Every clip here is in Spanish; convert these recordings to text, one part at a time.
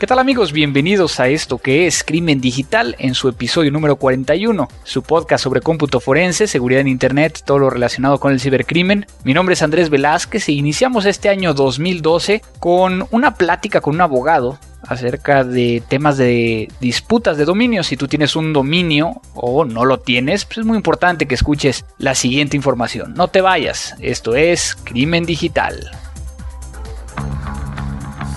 ¿Qué tal amigos? Bienvenidos a esto que es Crimen Digital en su episodio número 41, su podcast sobre cómputo forense, seguridad en Internet, todo lo relacionado con el cibercrimen. Mi nombre es Andrés Velázquez e iniciamos este año 2012 con una plática con un abogado acerca de temas de disputas de dominio. Si tú tienes un dominio o no lo tienes, pues es muy importante que escuches la siguiente información. No te vayas, esto es Crimen Digital.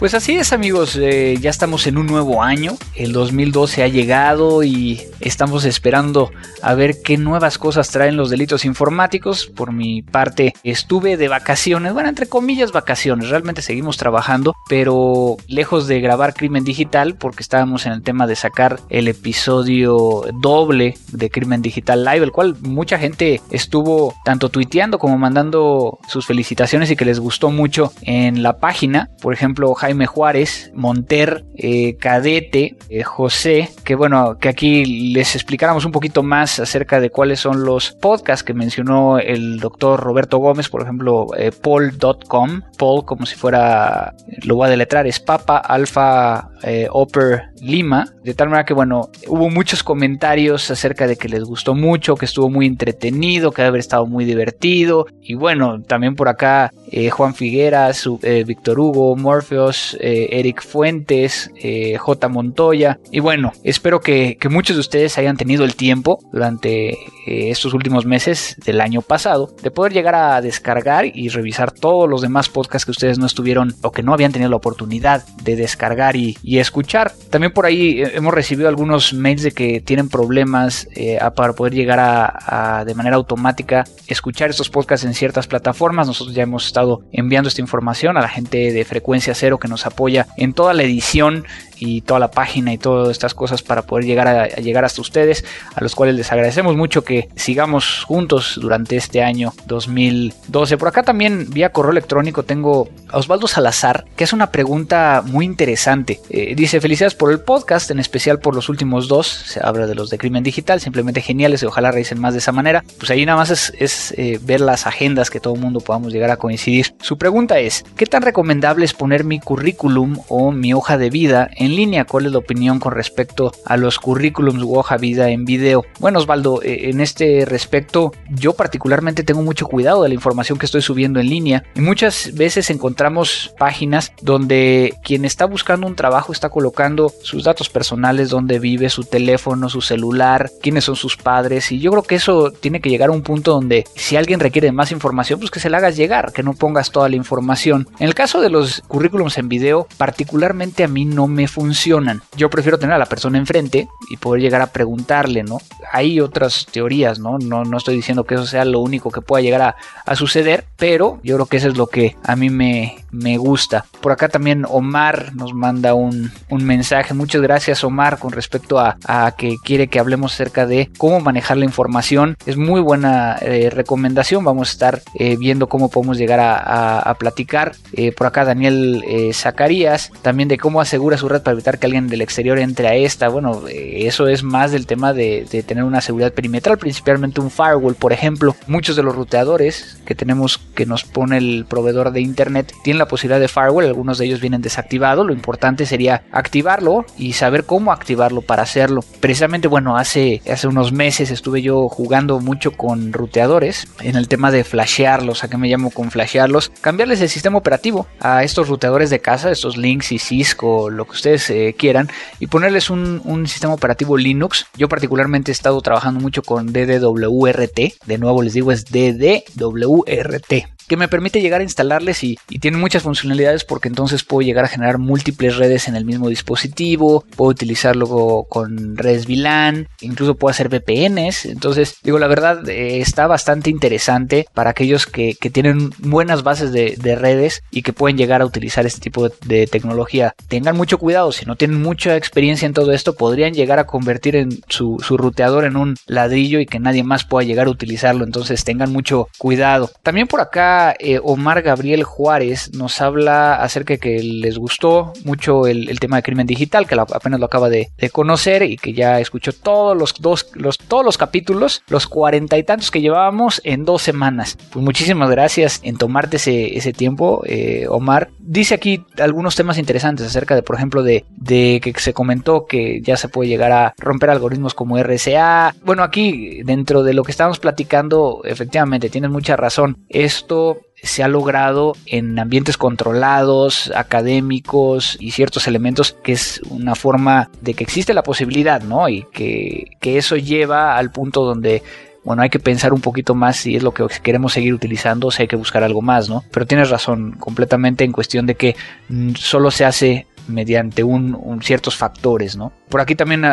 Pues así es amigos, eh, ya estamos en un nuevo año, el 2012 ha llegado y estamos esperando a ver qué nuevas cosas traen los delitos informáticos. Por mi parte estuve de vacaciones, bueno, entre comillas vacaciones, realmente seguimos trabajando, pero lejos de grabar Crimen Digital porque estábamos en el tema de sacar el episodio doble de Crimen Digital Live, el cual mucha gente estuvo tanto tuiteando como mandando sus felicitaciones y que les gustó mucho en la página. Por ejemplo, Jaime Juárez, Monter, eh, Cadete, eh, José, que bueno, que aquí les explicáramos un poquito más acerca de cuáles son los podcasts que mencionó el doctor Roberto Gómez, por ejemplo, eh, Paul.com, Paul como si fuera, lo voy a deletrar, es Papa Alpha Upper Lima, de tal manera que bueno, hubo muchos comentarios acerca de que les gustó mucho, que estuvo muy entretenido, que debe haber estado muy divertido, y bueno, también por acá Juan Figueras, Víctor Hugo, Morpheus, eh, Eric Fuentes, eh, J. Montoya. Y bueno, espero que, muchos de ustedes hayan tenido el tiempo durante eh, estos últimos meses del año pasado de poder llegar a descargar y revisar todos los demás podcasts que ustedes no estuvieron o que no habían tenido la oportunidad de descargar y, escuchar. También por ahí hemos recibido algunos mails de que tienen problemas para poder llegar a, de manera automática escuchar estos podcasts en ciertas plataformas. Nosotros ya hemos estado enviando esta información a la gente de frecuencia cero que nos apoya en toda la edición y toda la página y todas estas cosas para poder llegar a, llegar hasta ustedes, a los cuales les agradecemos mucho que sigamos juntos durante este año 2012. Por acá también vía correo electrónico tengo a Osvaldo Salazar, que es una pregunta muy interesante. Eh, dice, felicidades por el podcast, en especial por los últimos dos, se habla de los de crimen digital, simplemente geniales y ojalá realicen más de esa manera. Pues ahí nada más es, eh, ver las agendas que todo el mundo podamos llegar a coincidir. Su pregunta es, ¿qué tan recomendable es poner mi currículum o mi hoja de vida en línea. ¿Cuál es la opinión con respecto a los currículums u hoja vida en video? Bueno, Osvaldo, eh, en este respecto, yo particularmente tengo mucho cuidado de la información que estoy subiendo en línea y muchas veces encontramos páginas donde quien está buscando un trabajo está colocando sus datos personales, donde vive, su teléfono, su celular, quiénes son sus padres y yo creo que eso tiene que llegar a un punto donde si alguien requiere más información, pues que se la hagas llegar, que no pongas toda la información. En el caso de los currículums en video, particularmente a mí no me funcionan. Yo prefiero tener a la persona enfrente y poder llegar a preguntarle, ¿no? Hay otras teorías, ¿no? No, no estoy diciendo que eso sea lo único que pueda llegar a, suceder, pero yo creo que eso es lo que a mí me, me gusta. Por acá también Omar nos manda un, mensaje. Muchas gracias Omar con respecto a, que quiere que hablemos acerca de cómo manejar la información. Es muy buena eh, recomendación. Vamos a estar eh, viendo cómo podemos llegar a, platicar. Eh, por acá Daniel Zacarías también de cómo asegura su red para evitar que alguien del exterior entre a esta. Bueno, eso es más del tema de, de tener una seguridad perimetral, principalmente un firewall, por ejemplo. Muchos de los ruteadores que tenemos que nos pone el proveedor de internet tienen la posibilidad de firewall, algunos de ellos vienen desactivados, lo importante sería activarlo y saber cómo activarlo para hacerlo. Precisamente, bueno, hace, hace unos meses estuve yo jugando mucho con ruteadores en el tema de flashearlos, a qué me llamo con flashearlos, cambiarles el sistema operativo a estos ruteadores de casa, estos links y Cisco, lo que ustedes eh, quieran, y ponerles un, un sistema operativo Linux. Yo particularmente he estado trabajando mucho con DDWRT, de nuevo les digo es DDWRT que me permite llegar a instalarles y, tiene muchas funcionalidades porque entonces puedo llegar a generar múltiples redes en el mismo dispositivo, puedo utilizarlo con redes VLAN, incluso puedo hacer VPNs. Entonces, digo, la verdad eh, está bastante interesante para aquellos que, tienen buenas bases de, redes y que pueden llegar a utilizar este tipo de, tecnología. Tengan mucho cuidado, si no tienen mucha experiencia en todo esto, podrían llegar a convertir en su, su ruteador en un ladrillo y que nadie más pueda llegar a utilizarlo. Entonces, tengan mucho cuidado. También por acá, eh, Omar Gabriel Juárez nos habla acerca de que les gustó mucho el, tema de crimen digital, que apenas lo acaba de, conocer y que ya escuchó todos los, dos, los, todos los capítulos, los cuarenta y tantos que llevábamos en dos semanas. Pues muchísimas gracias en tomarte ese, ese tiempo, eh, Omar. Dice aquí algunos temas interesantes acerca de, por ejemplo, de, de que se comentó que ya se puede llegar a romper algoritmos como RSA. Bueno, aquí dentro de lo que estábamos platicando, efectivamente, tienes mucha razón. Esto se ha logrado en ambientes controlados, académicos y ciertos elementos que es una forma de que existe la posibilidad, ¿no? Y que, que eso lleva al punto donde bueno, hay que pensar un poquito más si es lo que queremos seguir utilizando o si hay que buscar algo más, ¿no? Pero tienes razón completamente en cuestión de que mm, solo se hace mediante un, ciertos factores, ¿no? Por aquí también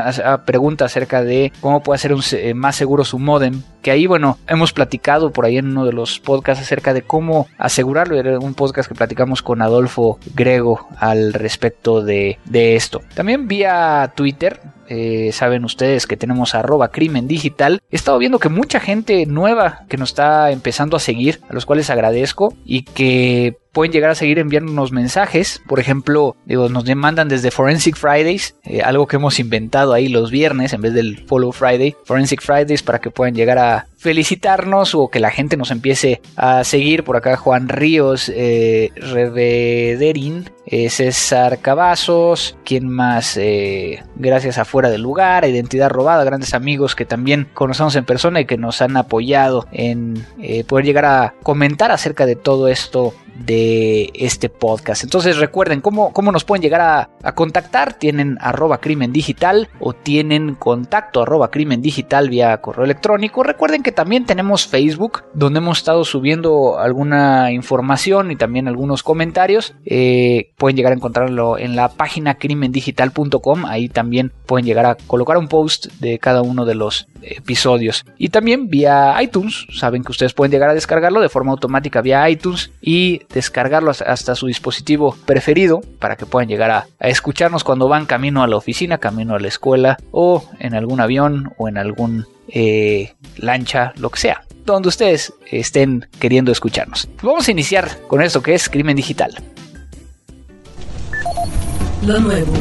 pregunta acerca de cómo puede hacer eh, más seguro su modem, que ahí, bueno, hemos platicado por ahí en uno de los podcasts acerca de cómo asegurarlo, era un podcast que platicamos con Adolfo Grego al respecto de, de esto. También vía Twitter, eh, saben ustedes que tenemos arroba crimen digital. He estado viendo que mucha gente nueva que nos está empezando a seguir, a los cuales agradezco y que pueden llegar a seguir enviándonos mensajes. Por ejemplo, digo, nos demandan desde Forensic Fridays, eh, algo que hemos inventado ahí los viernes en vez del Follow Friday. Forensic Fridays para que puedan llegar a felicitarnos o que la gente nos empiece a seguir. Por acá Juan Ríos, eh, Revederin, eh, César Cavazos, quien más, eh, gracias a Fuera del Lugar, Identidad Robada, grandes amigos que también conocemos en persona y que nos han apoyado en poder llegar a comentar acerca de todo esto de este podcast. Entonces recuerden cómo, cómo nos pueden llegar a, contactar. Tienen arroba crimen digital o tienen contacto arroba crimen digital vía correo electrónico. Recuerden que también tenemos Facebook donde hemos estado subiendo alguna información y también algunos comentarios. Eh, pueden llegar a encontrarlo en la página crimendigital.com. Ahí también pueden llegar a colocar un post de cada uno de los episodios. Y también vía iTunes. Saben que ustedes pueden llegar a descargarlo de forma automática vía iTunes y descargarlo hasta su dispositivo preferido para que puedan llegar a, escucharnos cuando van camino a la oficina, camino a la escuela o en algún avión o en algún eh, lancha, lo que sea, donde ustedes estén queriendo escucharnos. Vamos a iniciar con esto que es crimen digital. Lo nuevo.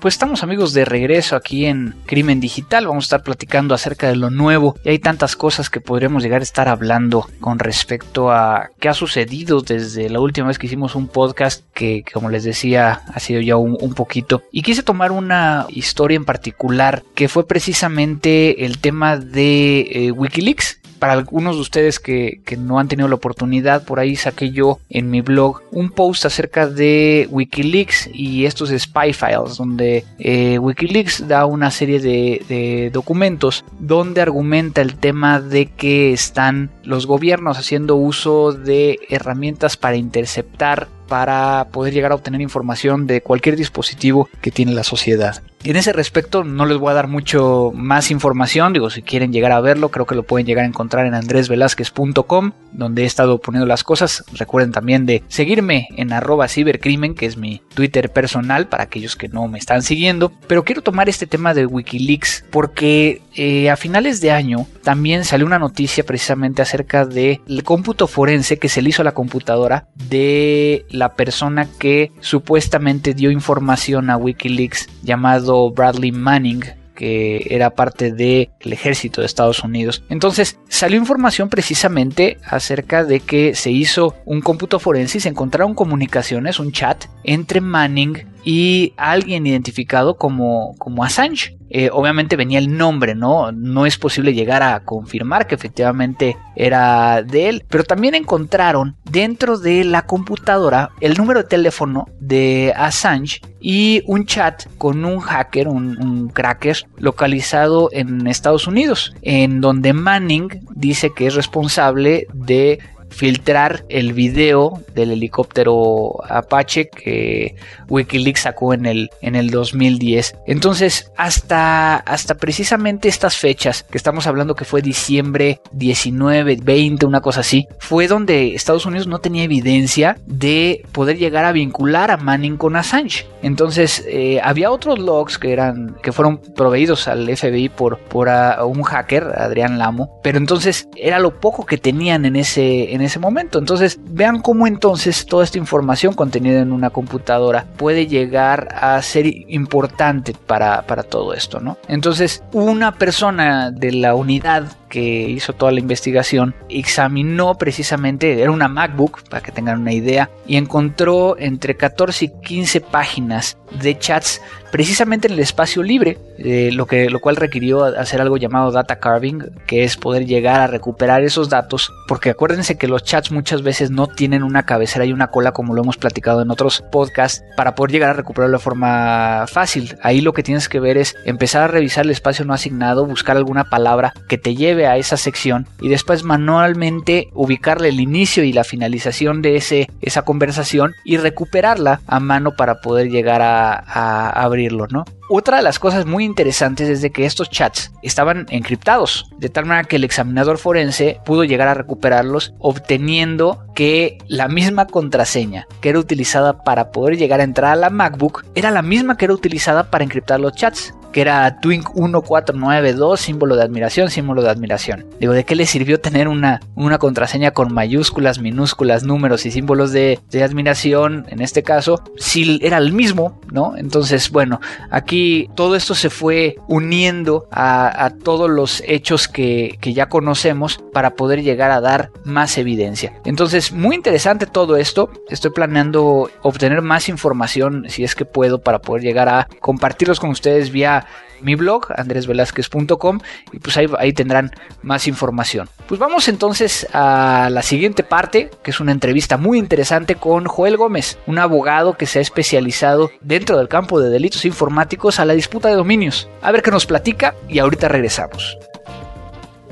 Pues estamos amigos de regreso aquí en Crimen Digital, vamos a estar platicando acerca de lo nuevo. Y hay tantas cosas que podremos llegar a estar hablando con respecto a qué ha sucedido desde la última vez que hicimos un podcast que como les decía ha sido ya un, poquito. Y quise tomar una historia en particular que fue precisamente el tema de eh, Wikileaks para algunos de ustedes que, no han tenido la oportunidad, por ahí saqué yo en mi blog un post acerca de Wikileaks y estos spy files, donde eh, Wikileaks da una serie de, de documentos donde argumenta el tema de que están los gobiernos haciendo uso de herramientas para interceptar para poder llegar a obtener información de cualquier dispositivo que tiene la sociedad. En ese respecto no les voy a dar mucho más información, digo, si quieren llegar a verlo, creo que lo pueden llegar a encontrar en andresvelazquez.com, donde he estado poniendo las cosas. Recuerden también de seguirme en arroba cibercrimen, que es mi Twitter personal para aquellos que no me están siguiendo. Pero quiero tomar este tema de Wikileaks porque eh, a finales de año también salió una noticia precisamente acerca del cómputo forense que se le hizo a la computadora de la persona que supuestamente dio información a Wikileaks llamado Bradley Manning que era parte del ejército de Estados Unidos. Entonces salió información precisamente acerca de que se hizo un cómputo forense y se encontraron comunicaciones, un chat entre Manning y alguien identificado como, como Assange. Eh, obviamente venía el nombre, ¿no? No es posible llegar a confirmar que efectivamente era de él, pero también encontraron dentro de la computadora el número de teléfono de Assange y un chat con un hacker, un, un cracker localizado en Estados Unidos, en donde Manning dice que es responsable de filtrar el video del helicóptero Apache que Wikileaks sacó en el, en el 2010. Entonces, hasta, hasta precisamente estas fechas, que estamos hablando que fue diciembre 19, 20, una cosa así, fue donde Estados Unidos no tenía evidencia de poder llegar a vincular a Manning con Assange. Entonces, eh, había otros logs que eran, que fueron proveídos al FBI por, por un hacker, Adrián Lamo, pero entonces era lo poco que tenían en ese, ese momento. Entonces, vean cómo entonces toda esta información contenida en una computadora puede llegar a ser importante para, para todo esto, ¿no? Entonces, una persona de la unidad que hizo toda la investigación examinó precisamente, era una MacBook, para que tengan una idea, y encontró entre 14 y 15 páginas de chats precisamente en el espacio libre, eh, lo, que, lo cual requirió hacer algo llamado data carving, que es poder llegar a recuperar esos datos, porque acuérdense que los chats muchas veces no tienen una cabecera y una cola como lo hemos platicado en otros podcasts, para poder llegar a recuperarlo de forma fácil. Ahí lo que tienes que ver es empezar a revisar el espacio no asignado, buscar alguna palabra que te lleve a esa sección y después manualmente ubicarle el inicio y la finalización de ese, esa conversación y recuperarla a mano para poder llegar a, a abrirlo, ¿no? Otra de las cosas muy interesantes es de que estos chats estaban encriptados, de tal manera que el examinador forense pudo llegar a recuperarlos obteniendo que la misma contraseña que era utilizada para poder llegar a entrar a la MacBook era la misma que era utilizada para encriptar los chats que era Twink 1492, símbolo de admiración, símbolo de admiración. Digo, ¿de qué le sirvió tener una, una contraseña con mayúsculas, minúsculas, números y símbolos de, de, admiración, en este caso, si era el mismo, ¿no? Entonces, bueno, aquí todo esto se fue uniendo a, a todos los hechos que, que ya conocemos para poder llegar a dar más evidencia. Entonces, muy interesante todo esto. Estoy planeando obtener más información, si es que puedo, para poder llegar a compartirlos con ustedes vía mi blog, andresvelazquez.com, y pues ahí, ahí, tendrán más información. Pues vamos entonces a la siguiente parte, que es una entrevista muy interesante con Joel Gómez, un abogado que se ha especializado dentro del campo de delitos informáticos a la disputa de dominios. A ver qué nos platica y ahorita regresamos.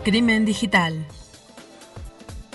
Crimen digital.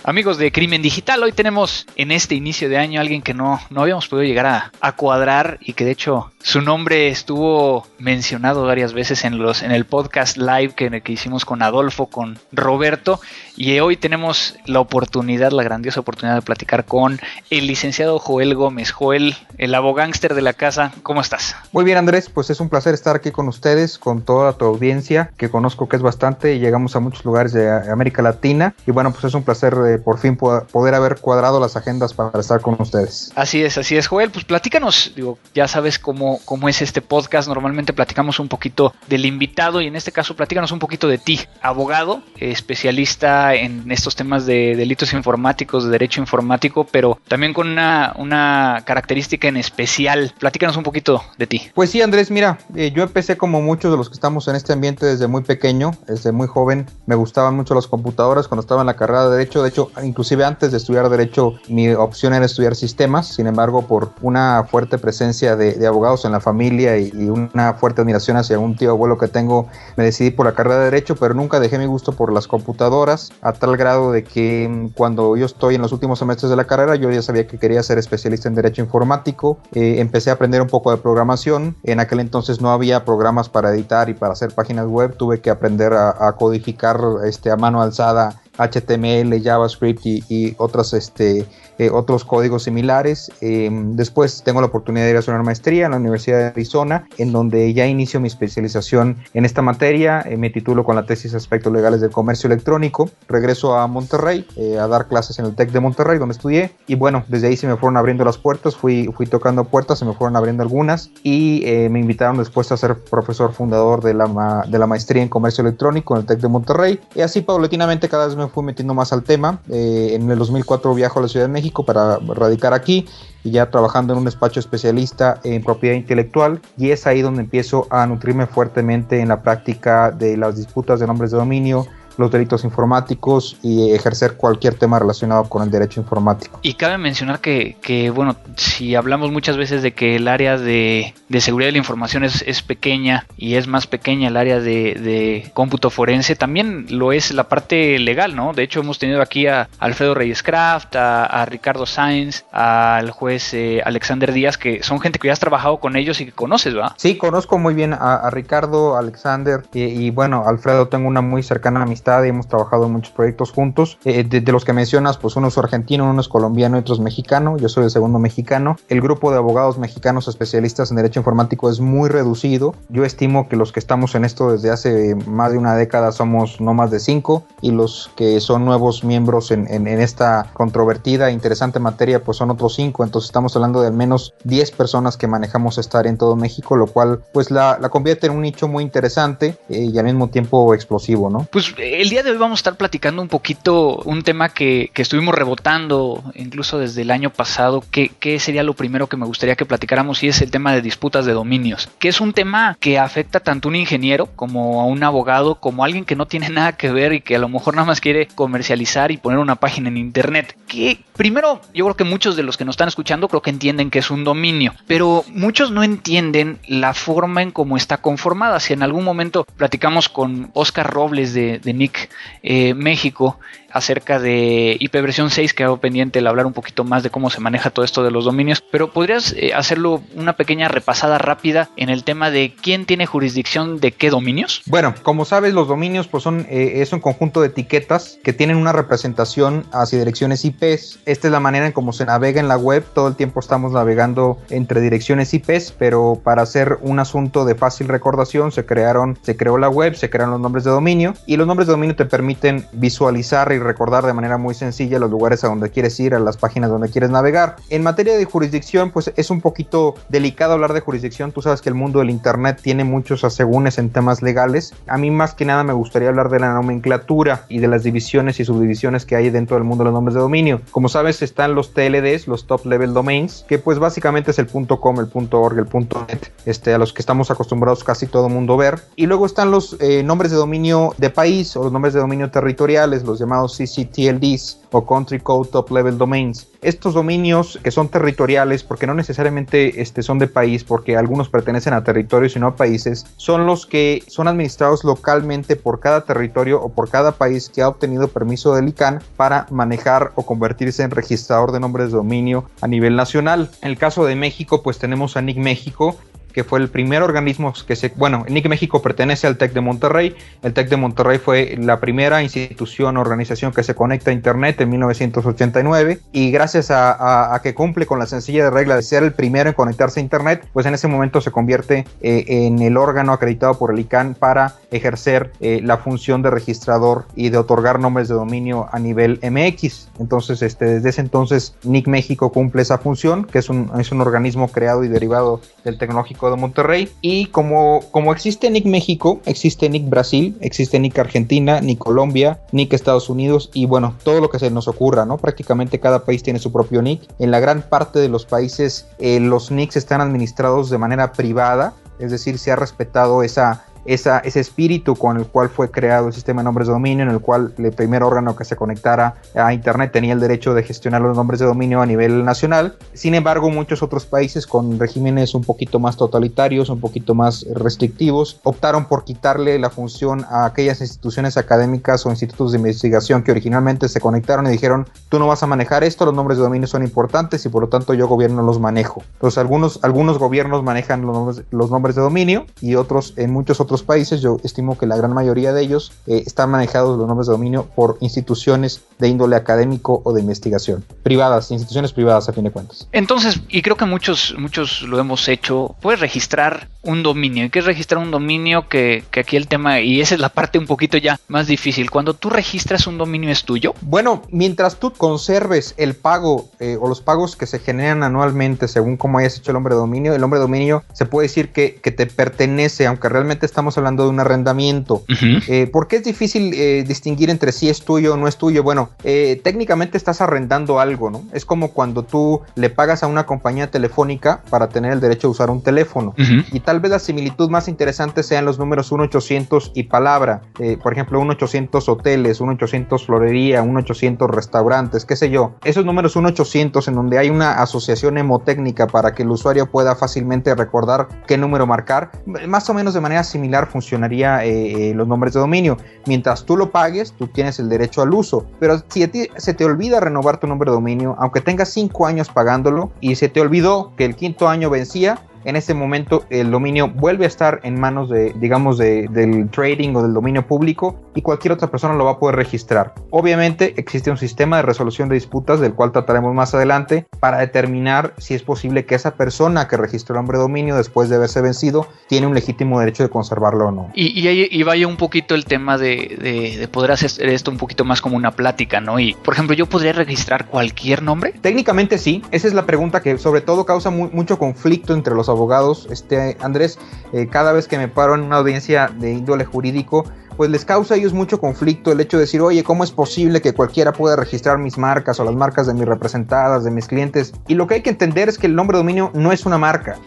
Amigos de Crimen Digital, hoy tenemos en este inicio de año alguien que no, no habíamos podido llegar a, a, cuadrar y que de hecho su nombre estuvo mencionado varias veces en, los, en el podcast live que, que hicimos con Adolfo, con Roberto y hoy tenemos la oportunidad, la grandiosa oportunidad de platicar con el licenciado Joel Gómez. Joel, el abogánster de la casa, ¿cómo estás? Muy bien Andrés, pues es un placer estar aquí con ustedes, con toda tu audiencia que conozco que es bastante y llegamos a muchos lugares de América Latina y bueno, pues es un placer de por fin poder haber cuadrado las agendas para estar con ustedes. Así es, así es, Joel. Pues platícanos, digo, ya sabes cómo, cómo es este podcast. Normalmente platicamos un poquito del invitado y en este caso platícanos un poquito de ti, abogado, especialista en estos temas de delitos informáticos, de derecho informático, pero también con una, una característica en especial. Platícanos un poquito de ti. Pues sí, Andrés, mira, eh, yo empecé como muchos de los que estamos en este ambiente desde muy pequeño, desde muy joven. Me gustaban mucho las computadoras cuando estaba en la carrera de derecho. De hecho, inclusive antes de estudiar derecho, mi opción era estudiar sistemas. Sin embargo, por una fuerte presencia de abogados en la familia y, una fuerte admiración hacia un tío abuelo que tengo, me decidí por la carrera de derecho, pero nunca dejé mi gusto por las computadoras, a tal grado de que mm, cuando yo estoy en los últimos semestres de la carrera, yo ya sabía que quería ser especialista en derecho informático. Eh, empecé a aprender un poco de programación. En aquel entonces no había programas para editar y para hacer páginas web. Tuve que aprender a, a codificar este, a mano alzada HTML, JavaScript y, otras, este, eh, otros códigos similares. Eh, después tengo la oportunidad de ir a hacer una maestría en la Universidad de Arizona, en donde ya inicio mi especialización en esta materia. Eh, me titulo con la tesis Aspectos Legales del Comercio Electrónico. Regreso a Monterrey a dar clases en el TEC de Monterrey, donde estudié. Y bueno, desde ahí se me fueron abriendo las puertas, fui, fui tocando puertas, se me fueron abriendo algunas y me invitaron después a ser profesor fundador de la, de la maestría en Comercio Electrónico en el TEC de Monterrey. Y así paulatinamente cada vez me fui metiendo más al tema. Eh, en el 2004 viajo a la Ciudad de México para radicar aquí y ya trabajando en un despacho especialista en propiedad intelectual y es ahí donde empiezo a nutrirme fuertemente en la práctica de las disputas de nombres de dominio, los delitos informáticos y ejercer cualquier tema relacionado con el derecho informático. Y cabe mencionar que, que bueno, si hablamos muchas veces de que el área de, de seguridad de la información es, es, pequeña y es más pequeña el área de, de, cómputo forense, también lo es la parte legal, ¿no? De hecho, hemos tenido aquí a Alfredo Reyes Craft, a, a Ricardo Sainz, al juez eh, Alexander Díaz, que son gente que ya has trabajado con ellos y que conoces, ¿va? Sí, conozco muy bien a, a Ricardo, Alexander y, y, bueno, Alfredo tengo una muy cercana amistad y hemos trabajado en muchos proyectos juntos. Eh, de, de, los que mencionas, pues uno es argentino, uno es colombiano y otro es mexicano. Yo soy el segundo mexicano. El grupo de abogados mexicanos especialistas en derecho informático es muy reducido. Yo estimo que los que estamos en esto desde hace más de una década somos no más de cinco y los que son nuevos miembros en, en, en esta controvertida e interesante materia pues son otros cinco. Entonces estamos hablando de al menos 10 personas que manejamos esta área en todo México, lo cual pues la, la convierte en un nicho muy interesante eh, y al mismo tiempo explosivo, ¿no? Pues el día de hoy vamos a estar platicando un poquito un tema que, que estuvimos rebotando incluso desde el año pasado, que, que, sería lo primero que me gustaría que platicáramos y es el tema de disputas de dominios, que es un tema que afecta tanto a un ingeniero como a un abogado, como a alguien que no tiene nada que ver y que a lo mejor nada más quiere comercializar y poner una página en internet. Que primero yo creo que muchos de los que nos están escuchando creo que entienden que es un dominio, pero muchos no entienden la forma en cómo está conformada. Si en algún momento platicamos con Oscar Robles de, de Nick eh, México acerca de IP versión 6, quedó pendiente el hablar un poquito más de cómo se maneja todo esto de los dominios, pero podrías eh, hacerlo una pequeña repasada rápida en el tema de quién tiene jurisdicción de qué dominios. Bueno, como sabes, los dominios pues son eh, es un conjunto de etiquetas que tienen una representación hacia direcciones IPs. Esta es la manera en cómo se navega en la web. Todo el tiempo estamos navegando entre direcciones IPs, pero para hacer un asunto de fácil recordación se crearon, se creó la web, se crearon los nombres de dominio y los nombres de dominio te permiten visualizar y recordar de manera muy sencilla los lugares a donde quieres ir, a las páginas donde quieres navegar. En materia de jurisdicción, pues es un poquito delicado hablar de jurisdicción. Tú sabes que el mundo del Internet tiene muchos asegúnes en temas legales. A mí más que nada me gustaría hablar de la nomenclatura y de las divisiones y subdivisiones que hay dentro del mundo de los nombres de dominio. Como sabes, están los TLDs, los Top Level Domains, que pues básicamente es el .com, el .org, el .net, este, a los que estamos acostumbrados casi todo mundo ver. Y luego están los eh, nombres de dominio de país o los nombres de dominio territoriales, los llamados CCTLDs o Country Code Top Level Domains. Estos dominios que son territoriales, porque no necesariamente este, son de país, porque algunos pertenecen a territorios y no a países, son los que son administrados localmente por cada territorio o por cada país que ha obtenido permiso del ICANN para manejar o convertirse en registrador de nombres de dominio a nivel nacional. En el caso de México, pues tenemos a NIC México, que fue el primer organismo que se, bueno, NIC México pertenece al TEC de Monterrey, el TEC de Monterrey fue la primera institución organización que se conecta a Internet en 1989 y gracias a que cumple con la sencilla regla de ser el primero en conectarse a Internet, pues en ese momento se convierte eh, en el órgano acreditado por el ICANN para ejercer eh, la función de registrador y de otorgar nombres de dominio a nivel MX. Entonces, este, desde ese entonces, NIC México cumple esa función, que es un, es un organismo creado y derivado del tecnológico de Monterrey. Y como, como existe NIC México, existe NIC Brasil, existe NIC Argentina, NIC Colombia, NIC Estados Unidos y bueno, todo lo que se nos ocurra, ¿no? Prácticamente cada país tiene su propio NIC. En la gran parte de los países eh, los NICs están administrados de manera privada, es decir, se ha respetado esa esa, ese espíritu con el cual fue creado el sistema de nombres de dominio, en el cual el primer órgano que se conectara a Internet tenía el derecho de gestionar los nombres de dominio a nivel nacional. Sin embargo, muchos otros países con regímenes un poquito más totalitarios, un poquito más restrictivos, optaron por quitarle la función a aquellas instituciones académicas o institutos de investigación que originalmente se conectaron y dijeron, tú no vas a manejar esto, los nombres de dominio son importantes y por lo tanto yo gobierno los manejo. Entonces algunos, algunos gobiernos manejan los los nombres de dominio y otros en muchos otros otros países, yo estimo que la gran mayoría de ellos eh, están manejados los nombres de dominio por instituciones de índole académico o de investigación. Privadas, instituciones privadas a fin de cuentas. Entonces, y creo que muchos, muchos lo hemos hecho, puedes registrar un dominio. ¿Y qué es registrar un dominio? Que, que aquí el tema, y esa es la parte un poquito ya más difícil. Cuando tú registras un dominio es tuyo. Bueno, mientras tú conserves el pago eh, o los pagos que se generan anualmente según cómo hayas hecho el nombre de dominio, el nombre de dominio se puede decir que, que te pertenece, aunque realmente estamos hablando de un arrendamiento. Eh, ¿Por qué es difícil eh, distinguir entre si es tuyo o no es tuyo? Bueno, técnicamente estás arrendando algo, ¿no? Es como cuando tú le pagas a una compañía telefónica para tener el derecho a usar un teléfono. Y tal vez la similitud más interesante sean los números 1800 y palabra. por ejemplo, 1800 hoteles, 1800 florería, 1800 restaurantes, qué sé yo. Esos números 1800 en donde hay una asociación hemotécnica para que el usuario pueda fácilmente recordar qué número marcar, más o menos de manera similar funcionaría eh, eh, los nombres de dominio. Mientras tú lo pagues, tú tienes el derecho al uso. Pero si a ti se te olvida renovar tu nombre de dominio, aunque tengas 5 años pagándolo y se te olvidó que el quinto año vencía, en ese momento el dominio vuelve a estar en manos de, digamos, del trading o del dominio público y cualquier otra persona lo va a poder registrar. Obviamente existe un sistema de resolución de disputas del cual trataremos más adelante para determinar si es posible que esa persona que registró el nombre de dominio después de haberse vencido tiene un legítimo derecho de conservarlo o no. Y, y, vaya un poquito el tema de, poder hacer esto un poquito más como una plática, ¿no? Y, por ejemplo, ¿yo podría registrar cualquier nombre? Técnicamente sí, esa es la pregunta que sobre todo causa mucho conflicto entre los abogados, este Andrés, eh, cada vez que me paro en una audiencia de índole jurídico, pues les causa a ellos mucho conflicto el hecho de decir, oye, ¿cómo es posible que cualquiera pueda registrar mis marcas o las marcas de mis representadas, de mis clientes? Y lo que hay que entender es que el nombre de dominio no es una marca.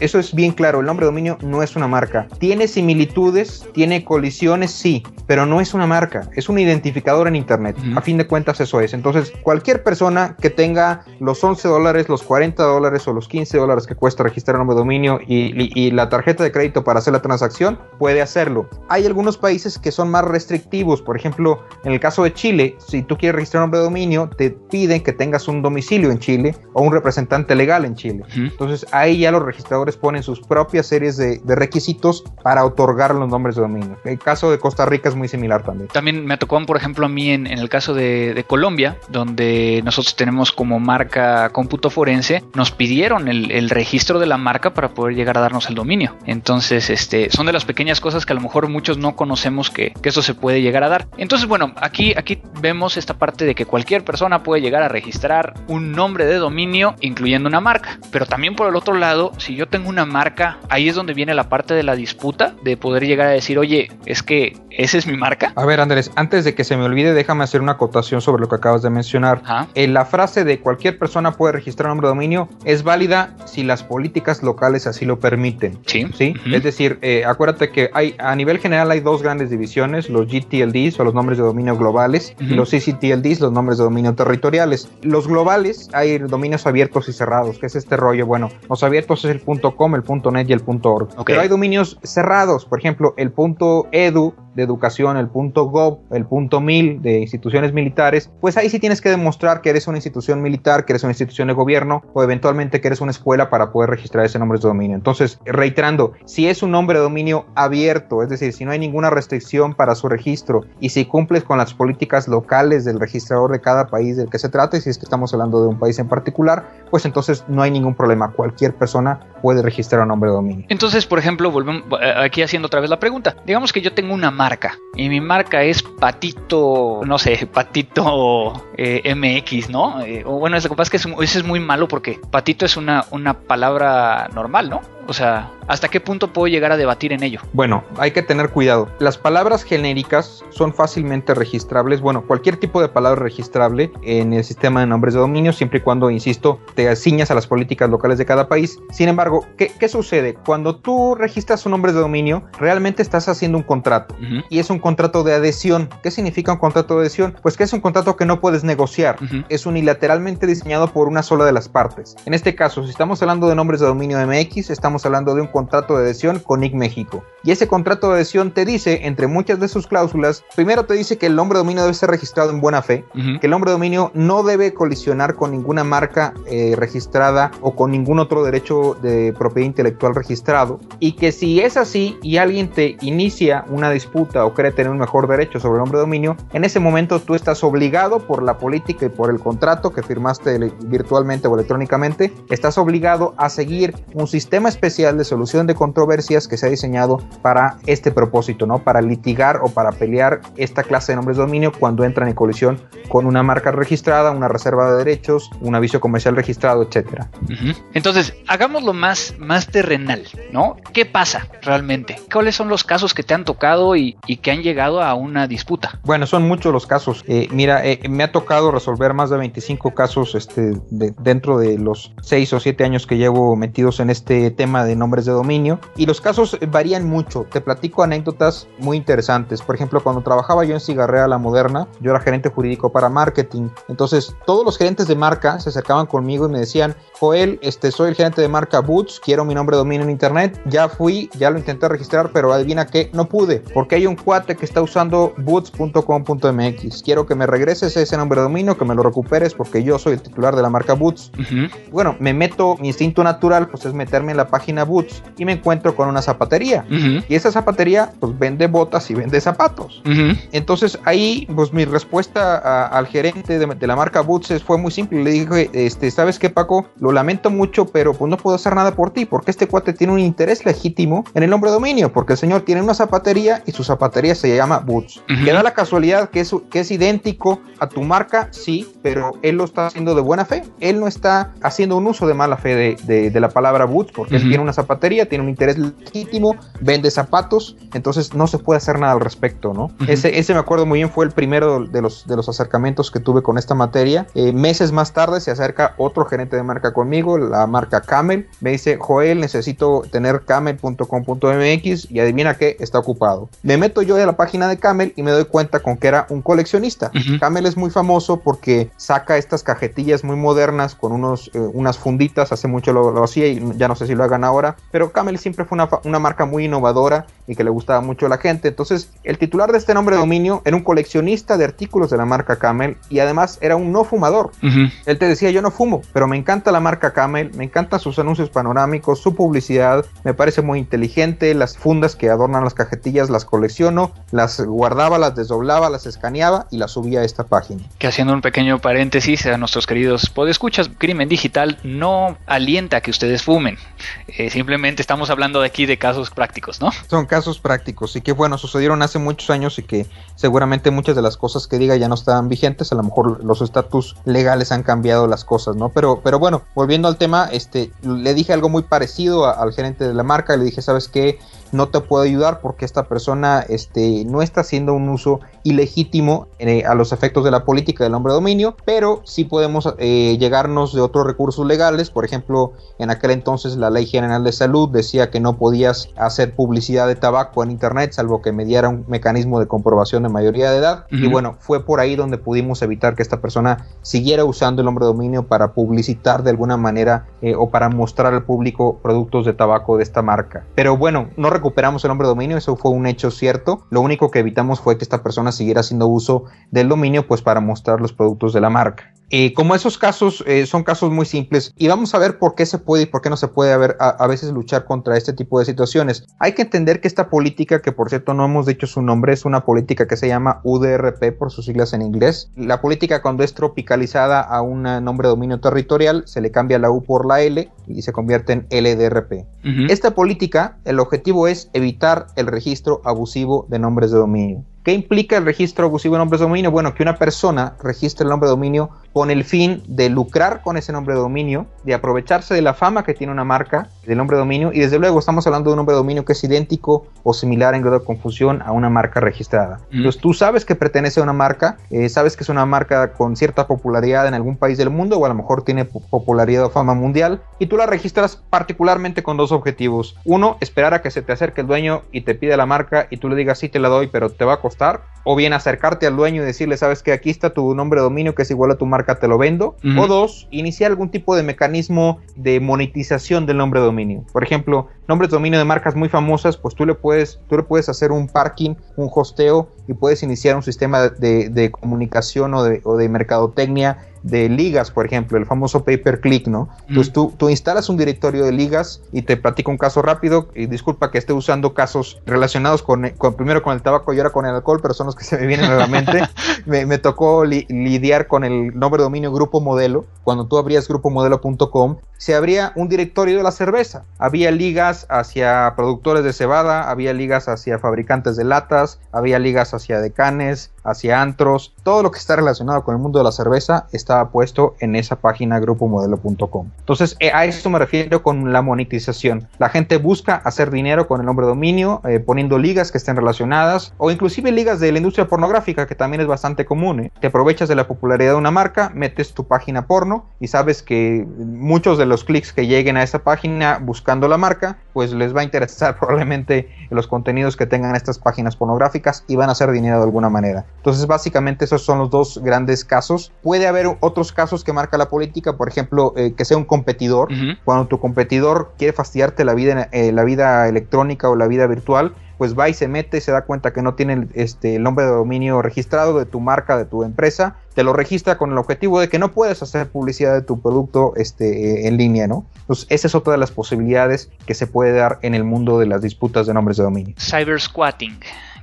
Eso es bien claro, el nombre de dominio no es una marca. Tiene similitudes, tiene colisiones, sí, pero no es una marca, es un identificador en Internet. A fin de cuentas eso es. Entonces, cualquier persona que tenga los 11 dólares, los 40 dólares o los 15 dólares que cuesta registrar el nombre de dominio y la tarjeta de crédito para hacer la transacción, puede hacerlo. Hay algunos países que son más restrictivos. Por ejemplo, en el caso de Chile, si tú quieres registrar un nombre de dominio, te piden que tengas un domicilio en Chile o un representante legal en Chile. Entonces ahí ya los registradores ponen sus propias series de, requisitos para otorgar los nombres de dominio. El caso de Costa Rica es muy similar también. También me tocó, por ejemplo, a mí en, el caso de, Colombia, donde nosotros tenemos como marca cómputo forense, nos pidieron el, registro de la marca para poder llegar a darnos el dominio. Entonces, este, son de las pequeñas cosas que a lo mejor muchos no conocemos que, eso se puede llegar a dar. Entonces, bueno, aquí, aquí vemos esta parte de que cualquier persona puede llegar a registrar un nombre de dominio, incluyendo una marca. Pero también por el otro lado, si yo tengo una marca, ahí es donde viene la parte de la disputa, de poder llegar a decir, oye, es que esa es mi marca. A ver, Andrés, antes de que se me olvide, déjame hacer una acotación sobre lo que acabas de mencionar. En eh, la frase de cualquier persona puede registrar un nombre de dominio es válida si las políticas locales así lo permiten. Sí. ¿sí? Es decir, eh, acuérdate que hay a nivel general hay dos grandes divisiones, los GTLDs o los nombres de dominio globales y los CCTLDs, los nombres de dominio territoriales. Los globales hay dominios abiertos y cerrados, que es este rollo, bueno, los abiertos es el .com, el .net y el .org. Pero hay dominios cerrados, por ejemplo, el .edu de educación, el punto .gov, el punto .mil de instituciones militares, pues ahí sí tienes que demostrar que eres una institución militar, que eres una institución de gobierno o eventualmente que eres una escuela para poder registrar ese nombre de dominio. Entonces, reiterando, si es un nombre de dominio abierto, es decir, si no hay ninguna restricción para su registro y si cumples con las políticas locales del registrador de cada país del que se trate, si es que estamos hablando de un país en particular, pues entonces no hay ningún problema. Cualquier persona puede registrar un nombre de dominio. Entonces, por ejemplo, volvemos eh, aquí haciendo otra vez la pregunta. Digamos que yo tengo una marca y mi marca es Patito, no sé, Patito eh, MX, ¿no? Eh, o bueno, lo que pasa es que es, es muy malo porque Patito es una, una palabra normal, ¿no? O sea, ¿hasta qué punto puedo llegar a debatir en ello? Bueno, hay que tener cuidado. Las palabras genéricas son fácilmente registrables. Bueno, cualquier tipo de palabra registrable en el sistema de nombres de dominio, siempre y cuando, insisto, te asignas a las políticas locales de cada país. Sin embargo, ¿qué, sucede? Cuando tú registras un nombre de dominio, realmente estás haciendo un contrato. Y es un contrato de adhesión. ¿Qué significa un contrato de adhesión? Pues que es un contrato que no puedes negociar. Es unilateralmente diseñado por una sola de las partes. En este caso, si estamos hablando de nombres de dominio MX, estamos estamos hablando de un contrato de adhesión con Nick México. Y ese contrato de adhesión te dice, entre muchas de sus cláusulas, primero te dice que el nombre de dominio debe ser registrado en buena fe, que el nombre de dominio no debe colisionar con ninguna marca eh, registrada o con ningún otro derecho de propiedad intelectual registrado, y que si es así y alguien te inicia una disputa o cree tener un mejor derecho sobre el nombre de dominio, en ese momento tú estás obligado por la política y por el contrato que firmaste virtualmente o electrónicamente, estás obligado a seguir un sistema especial de solución de controversias que se ha diseñado para este propósito, ¿no? Para litigar o para pelear esta clase de nombres de dominio cuando entran en colisión con una marca registrada, una reserva de derechos, un aviso comercial registrado, etcétera. Entonces, hagámoslo más, más terrenal, ¿no? ¿Qué pasa realmente? ¿Cuáles son los casos que te han tocado y, que han llegado a una disputa? Bueno, son muchos los casos. Eh, mira, eh, me ha tocado resolver más de 25 casos este, dentro de los 6 o 7 años que llevo metidos en este tema de nombres de dominio. Y los casos varían mucho. Te platico anécdotas muy interesantes. Por ejemplo, cuando trabajaba yo en Cigarrea La Moderna, yo era gerente jurídico para marketing. Entonces, todos los gerentes de marca se acercaban conmigo y me decían, Joel, este, soy el gerente de marca Boots, quiero mi nombre de dominio en internet. Ya fui, ya lo intenté registrar, pero adivina que no pude, porque hay un cuate que está usando boots.com.mx. Quiero que me regreses ese nombre de dominio, que me lo recuperes, porque yo soy el titular de la marca Boots. Bueno, me meto, mi instinto natural, pues es meterme en la página Boots y me encuentro con una zapatería. Y esa zapatería, pues vende botas y vende zapatos. Entonces ahí, pues mi respuesta al gerente de, la marca Boots fue muy simple. Le dije, este, ¿sabes qué, Paco? Lo lamento mucho, pero pues no puedo hacer nada por ti, porque este cuate tiene un interés legítimo en el nombre de dominio, porque el señor tiene una zapatería y su zapatería se llama Boots. Uh da la casualidad que es, que es idéntico a tu marca, sí, pero él lo está haciendo de buena fe. Él no está haciendo un uso de mala fe de, la palabra Boots, porque él tiene una zapatería, tiene un interés legítimo, vende zapatos, entonces no se puede hacer nada al respecto, ¿no? ese, ese me acuerdo muy bien, fue el primero de los, de los acercamientos que tuve con esta materia. Eh, meses más tarde se acerca otro gerente de marca conmigo, la marca Camel, me dice, Joel, necesito tener camel.com.mx y adivina qué, está ocupado. Me meto yo a la página de Camel y me doy cuenta con que era un coleccionista. Camel es muy famoso porque saca estas cajetillas muy modernas con unos, eh, unas funditas, hace mucho lo, hacía y ya no sé si lo hagan ahora, pero Camel siempre fue una, una marca muy innovadora y que le gustaba mucho a la gente. Entonces, el titular de este nombre de dominio era un coleccionista de artículos de la marca Camel y además era un no fumador. Él te decía, yo no fumo, pero me encanta la marca Camel, me encantan sus anuncios panorámicos, su publicidad, me parece muy inteligente, las fundas que adornan las cajetillas las colecciono, las guardaba, las desdoblaba, las escaneaba y las subía a esta página. Que haciendo un pequeño paréntesis a nuestros queridos podescuchas, Crimen Digital no alienta a que ustedes fumen, eh, simplemente estamos hablando de aquí de casos prácticos, ¿no? Son casos prácticos y que bueno, sucedieron hace muchos años y que seguramente muchas de las cosas que diga ya no estaban vigentes, a lo mejor los estatus legales han cambiado las cosas, ¿no? Pero, pero bueno, volviendo al tema, este, le dije algo muy parecido al gerente de la marca, le dije, ¿sabes qué? No te puedo ayudar porque esta persona este, no está haciendo un uso ilegítimo eh, a los efectos de la política del hombre dominio, pero sí podemos eh, llegarnos de otros recursos legales. Por ejemplo, en aquel entonces la Ley General de Salud decía que no podías hacer publicidad de tabaco en Internet salvo que mediara un mecanismo de comprobación de mayoría de edad. Y bueno, fue por ahí donde pudimos evitar que esta persona siguiera usando el hombre dominio para publicitar de alguna manera eh, o para mostrar al público productos de tabaco de esta marca. Pero bueno, no recuperamos el nombre dominio, eso fue un hecho cierto. Lo único que evitamos fue que esta persona siguiera haciendo uso del dominio pues para mostrar los productos de la marca. Eh, como esos casos eh, son casos muy simples y vamos a ver por qué se puede y por qué no se puede a, a, veces luchar contra este tipo de situaciones. Hay que entender que esta política, que por cierto no hemos dicho su nombre, es una política que se llama UDRP por sus siglas en inglés. La política cuando es tropicalizada a un nombre de dominio territorial se le cambia la U por la L y se convierte en LDRP. Esta política, el objetivo es evitar el registro abusivo de nombres de dominio. ¿Qué implica el registro abusivo de nombres de dominio? Bueno, que una persona registre el nombre de dominio con el fin de lucrar con ese nombre de dominio, de aprovecharse de la fama que tiene una marca del nombre de dominio y desde luego estamos hablando de un nombre de dominio que es idéntico o similar en grado de confusión a una marca registrada. Entonces tú sabes que pertenece a una marca, eh, sabes que es una marca con cierta popularidad en algún país del mundo o a lo mejor tiene popularidad o fama mundial y tú la registras particularmente con dos objetivos. Uno, esperar a que se te acerque el dueño y te pida la marca y tú le digas sí te la doy pero te va a costar o bien acercarte al dueño y decirle sabes que aquí está tu nombre de dominio que es igual a tu marca marca te lo vendo. O dos, iniciar algún tipo de mecanismo de monetización del nombre de dominio. Por ejemplo, nombres de dominio de marcas muy famosas, pues tú le puedes, tú le puedes hacer un parking, un hosteo y puedes iniciar un sistema de, comunicación o de, o de mercadotecnia de ligas, por ejemplo, el famoso pay per click, ¿no? Entonces tú, tú instalas un directorio de ligas y te platico un caso rápido. Y disculpa que esté usando casos relacionados con, primero con el tabaco y ahora con el alcohol, pero son los que se me vienen a la mente. me, tocó lidiar con el nombre de dominio Grupo Modelo. Cuando tú abrías grupomodelo.com, se abría un directorio de la cerveza. Había ligas hacia productores de cebada, había ligas hacia fabricantes de latas, había ligas hacia decanes, hacia antros. Todo lo que está relacionado con el mundo de la cerveza estaba puesto en esa página grupomodelo.com. Entonces, eh, a esto me refiero con la monetización. La gente busca hacer dinero con el nombre dominio, eh, poniendo ligas que estén relacionadas o inclusive ligas de la industria pornográfica, que también es bastante común. ¿eh? Te aprovechas de la popularidad de una marca, metes tu página porno y sabes que muchos de los clics que lleguen a esa página buscando la marca, pues les va a interesar probablemente los contenidos que tengan estas páginas pornográficas y van a hacer dinero de alguna manera. Entonces, básicamente esos son los dos grandes casos. Puede haber otros casos que marca la política, por ejemplo, eh, que sea un competidor. Cuando tu competidor quiere fastidiarte la vida, eh, la vida electrónica o la vida virtual, pues va y se mete, se da cuenta que no tiene este, el nombre de dominio registrado de tu marca, de tu empresa, te lo registra con el objetivo de que no puedes hacer publicidad de tu producto este, en línea, ¿no? Entonces, esa es otra de las posibilidades que se puede dar en el mundo de las disputas de nombres de dominio. Cyber squatting,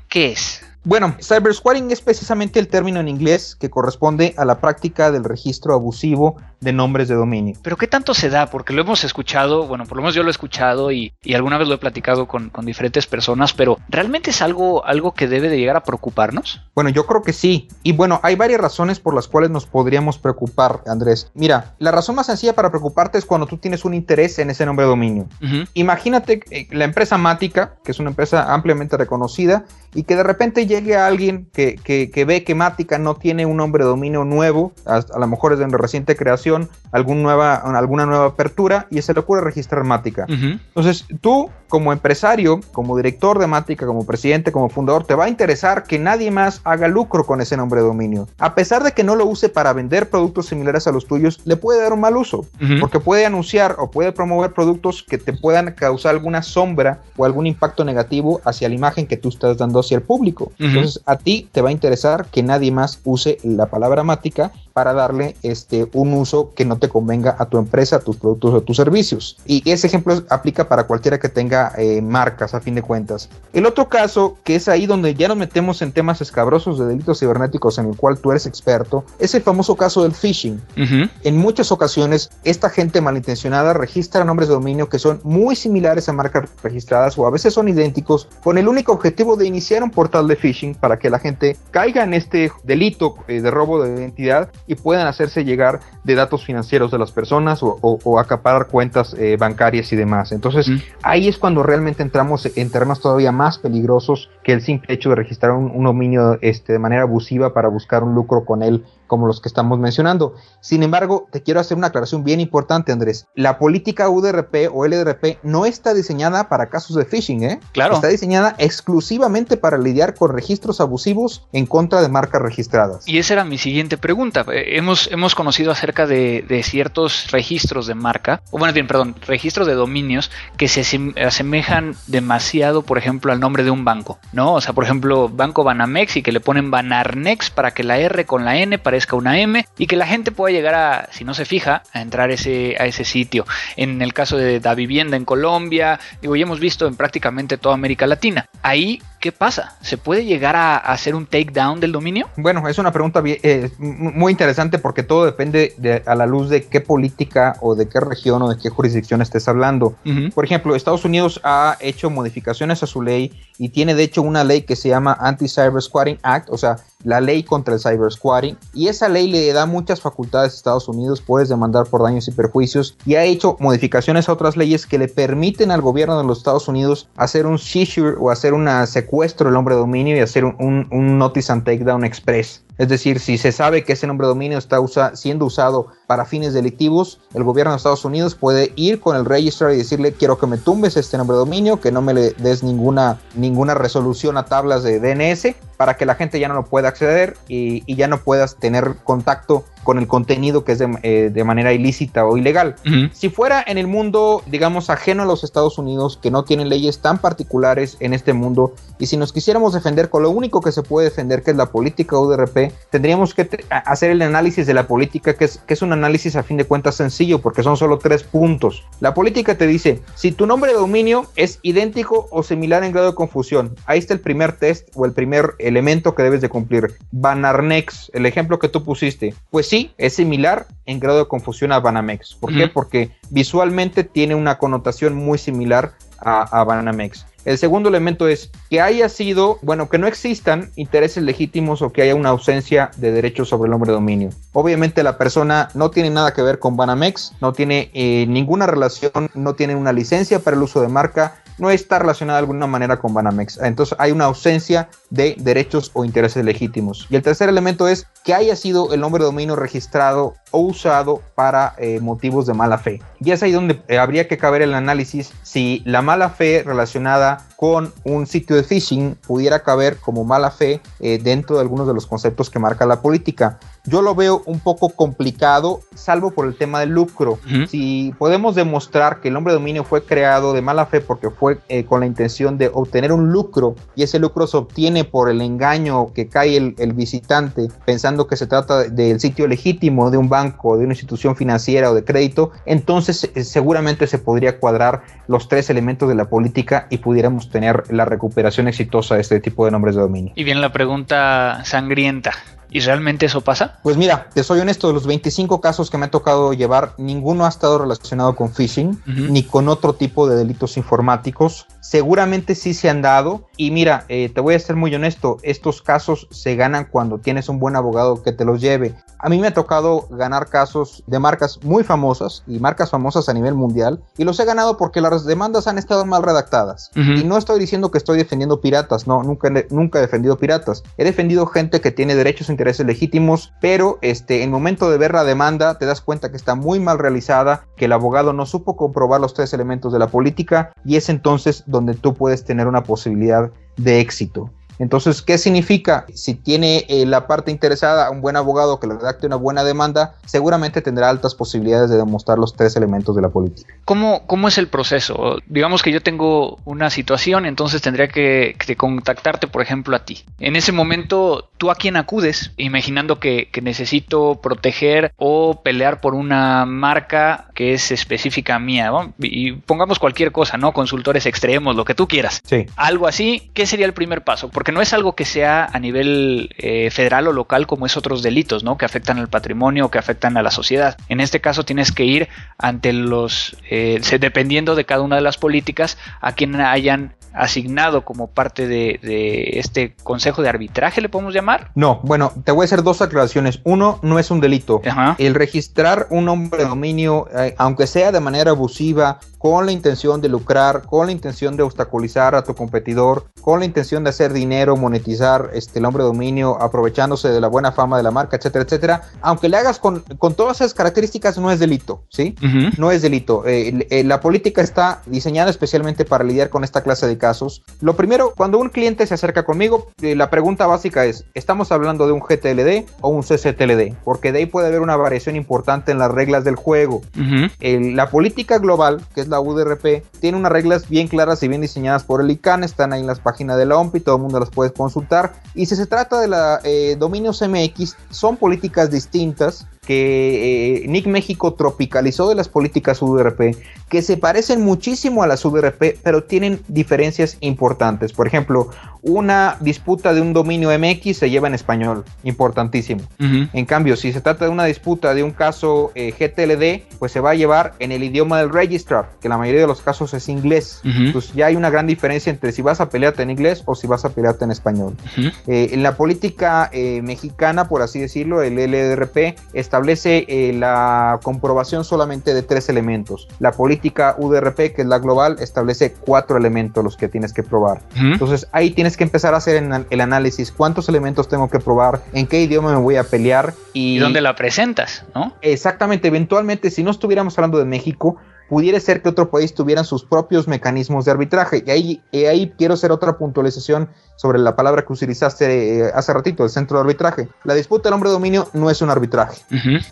¿qué es? Bueno, cybersquatting es precisamente el término en inglés que corresponde a la práctica del registro abusivo de nombres de dominio. Pero ¿qué tanto se da? Porque lo hemos escuchado, bueno, por lo menos yo lo he escuchado y, alguna vez lo he platicado con, diferentes personas, pero ¿realmente es algo, algo que debe de llegar a preocuparnos? Bueno, yo creo que sí. Y bueno, hay varias razones por las cuales nos podríamos preocupar, Andrés. Mira, la razón más sencilla para preocuparte es cuando tú tienes un interés en ese nombre de dominio. Imagínate eh, la empresa Mática, que es una empresa ampliamente reconocida, y que de repente llegue a alguien que, que, ve que Mática no tiene un nombre de dominio nuevo, a, lo mejor es de reciente creación, nueva, alguna nueva apertura y se le ocurre registrar Mática. Entonces tú como empresario, como director de Mática, como presidente, como fundador, te va a interesar que nadie más haga lucro con ese nombre de dominio. A pesar de que no lo use para vender productos similares a los tuyos, le puede dar un mal uso, porque puede anunciar o puede promover productos que te puedan causar alguna sombra o algún impacto negativo hacia la imagen que tú estás dando hacia el público. Entonces, a ti te va a interesar que nadie más use la palabra Mática para darle este un uso que no te convenga a tu empresa, a tus productos o tus servicios. Y ese ejemplo aplica para cualquiera que tenga eh, marcas a fin de cuentas. El otro caso, que es ahí donde ya nos metemos en temas escabrosos de delitos cibernéticos en el cual tú eres experto, es el famoso caso del phishing. En muchas ocasiones, esta gente malintencionada registra nombres de dominio que son muy similares a marcas registradas o a veces son idénticos con el único objetivo de iniciar un portal de phishing para que la gente caiga en este delito eh, de robo de identidad y puedan hacerse llegar de datos financieros de las personas o, acaparar cuentas eh, bancarias y demás. Entonces, ahí es cuando realmente entramos en terrenos todavía más peligrosos que el simple hecho de registrar un, dominio este, de manera abusiva para buscar un lucro con él como los que estamos mencionando. Sin embargo, te quiero hacer una aclaración bien importante, Andrés. La política UDRP o LDRP no está diseñada para casos de phishing, ¿eh? Claro. Está diseñada exclusivamente para lidiar con registros abusivos en contra de marcas registradas. Y esa era mi siguiente pregunta. Eh, hemos, hemos conocido acerca de, ciertos registros de marca, o bueno, bien, perdón, registros de dominios que se asemejan demasiado, por ejemplo, al nombre de un banco, ¿no? O sea, por ejemplo, Banco Banamex y que le ponen Banarnex para que la R con la N parezca una M y que la gente pueda llegar a, si no se fija, a entrar ese, a ese sitio. En el caso de la vivienda en Colombia, digo, ya hemos visto en prácticamente toda América Latina. Ahí, ¿qué pasa? ¿Se puede llegar a, hacer un takedown del dominio? Bueno, es una pregunta eh, muy interesante porque todo depende de, a la luz de qué política o de qué región o de qué jurisdicción estés hablando. Por ejemplo, Estados Unidos ha hecho modificaciones a su ley y tiene de hecho una ley que se llama Anti-Cyber Squatting Act, o sea, la ley contra el cyber squatting y esa ley le da muchas facultades a Estados Unidos, puedes demandar por daños y perjuicios y ha hecho modificaciones a otras leyes que le permiten al gobierno de los Estados Unidos hacer un seizure o hacer un secuestro del hombre de dominio y hacer un, un, notice and takedown express. Es decir, si se sabe que ese nombre de dominio está siendo usado para fines delictivos, el gobierno de Estados Unidos puede ir con el registrar y decirle quiero que me tumbes este nombre de dominio, que no me le des ninguna, ninguna resolución a tablas de DNS para que la gente ya no lo pueda acceder y, y ya no puedas tener contacto con el contenido que es de, eh, de manera ilícita o ilegal. Si fuera en el mundo, digamos, ajeno a los Estados Unidos, que no tienen leyes tan particulares en este mundo, y si nos quisiéramos defender con lo único que se puede defender, que es la política UDRP, tendríamos que hacer el análisis de la política, que es, que es un análisis a fin de cuentas sencillo, porque son solo tres puntos. La política te dice, si tu nombre de dominio es idéntico o similar en grado de confusión, ahí está el primer test o el primer elemento que debes de cumplir. Banarnex, el ejemplo que tú pusiste, pues sí, es similar en grado de confusión a Banamex. ¿Por qué? Porque visualmente tiene una connotación muy similar a, Banamex. El segundo elemento es que haya sido, bueno, que no existan intereses legítimos o que haya una ausencia de derechos sobre el nombre de dominio. Obviamente la persona no tiene nada que ver con Banamex, no tiene eh, ninguna relación, no tiene una licencia para el uso de marca, no está relacionada de alguna manera con Banamex. Entonces hay una ausencia de derechos o intereses legítimos. Y el tercer elemento es que haya sido el nombre de dominio registrado o usado para eh, motivos de mala fe. Y es ahí donde eh, habría que caber el análisis si la mala fe relacionada con un sitio de phishing pudiera caber como mala fe eh, dentro de algunos de los conceptos que marca la política. Yo lo veo un poco complicado, salvo por el tema del lucro. Si podemos demostrar que el nombre de dominio fue creado de mala fe porque fue eh, con la intención de obtener un lucro y ese lucro se obtiene por el engaño que cae el, visitante pensando que se trata del sitio legítimo de un banco, de una institución financiera o de crédito, entonces eh, seguramente se podría cuadrar los tres elementos de la política y pudiéramos tener la recuperación exitosa de este tipo de nombres de dominio. Y bien la pregunta sangrienta. ¿Y realmente eso pasa? Pues mira, te soy honesto, de los 25 casos que me ha tocado llevar, ninguno ha estado relacionado con phishing ni con otro tipo de delitos informáticos. Seguramente sí se han dado. Y mira, eh, te voy a ser muy honesto, estos casos se ganan cuando tienes un buen abogado que te los lleve. A mí me ha tocado ganar casos de marcas muy famosas y marcas famosas a nivel mundial. Y los he ganado porque las demandas han estado mal redactadas. Y no estoy diciendo que estoy defendiendo piratas, no, nunca, nunca he defendido piratas. He defendido gente que tiene derechos intereses legítimos, pero este, en el momento de ver la demanda te das cuenta que está muy mal realizada, que el abogado no supo comprobar los tres elementos de la política y es entonces donde tú puedes tener una posibilidad de éxito. Entonces, ¿qué significa? Si tiene eh, la parte interesada un buen abogado que le redacte una buena demanda, seguramente tendrá altas posibilidades de demostrar los tres elementos de la política. ¿Cómo, cómo es el proceso? Digamos que yo tengo una situación, entonces tendría que, contactarte, por ejemplo, a ti. En ese momento, ¿tú a quién acudes? Imaginando que, necesito proteger o pelear por una marca que es específica mía. Y pongamos cualquier cosa, ¿no? Consultores extremos, lo que tú quieras. Sí. Algo así, ¿qué sería el primer paso? Porque no es algo que sea a nivel eh, federal o local como es otros delitos, ¿no? Que afectan al patrimonio o que afectan a la sociedad. En este caso tienes que ir ante los, eh, dependiendo de cada una de las políticas, a quien hayan asignado como parte de, este consejo de arbitraje, le podemos llamar? No, bueno, te voy a hacer dos aclaraciones. Uno, no es un delito. El registrar un nombre de dominio, eh, aunque sea de manera abusiva, con la intención de lucrar, con la intención de obstaculizar a tu competidor, con la intención de hacer dinero, monetizar este, el nombre de dominio, aprovechándose de la buena fama de la marca, etcétera, etcétera, aunque le hagas con, todas esas características, no es delito, ¿sí? No es delito. Eh, eh, la política está diseñada especialmente para lidiar con esta clase de casos. Lo primero, cuando un cliente se acerca conmigo, eh, la pregunta básica es, ¿estamos hablando de un GTLD o un CCTLD? Porque de ahí puede haber una variación importante en las reglas del juego. la política global, que es la UDRP, tiene unas reglas bien claras y bien diseñadas por el ICANN, están ahí en las páginas de la OMPI, todo el mundo las puede consultar. Y si se trata de la eh, dominios MX, son políticas distintas que eh, Nick México tropicalizó de las políticas UDRP, que se parecen muchísimo a las UDRP, pero tienen diferencias importantes. Por ejemplo, una disputa de un dominio MX se lleva en español, importantísimo. En cambio, si se trata de una disputa de un caso eh, GTLD, pues se va a llevar en el idioma del registrar, que la mayoría de los casos es inglés. Entonces ya hay una gran diferencia entre si vas a pelearte en inglés o si vas a pelearte en español. Eh, en la política mexicana, por así decirlo, el LDRP está establece eh, la comprobación solamente de tres elementos. La política UDRP, que es la global, establece cuatro elementos los que tienes que probar. Entonces ahí tienes que empezar a hacer el análisis, cuántos elementos tengo que probar, en qué idioma me voy a pelear y... ¿Y dónde la presentas, ¿no? Exactamente, eventualmente si no estuviéramos hablando de México, pudiera ser que otro país tuviera sus propios mecanismos de arbitraje. Y ahí, y ahí quiero hacer otra puntualización sobre la palabra que utilizaste eh, hace ratito, el centro de arbitraje. La disputa del hombre dominio no es un arbitraje.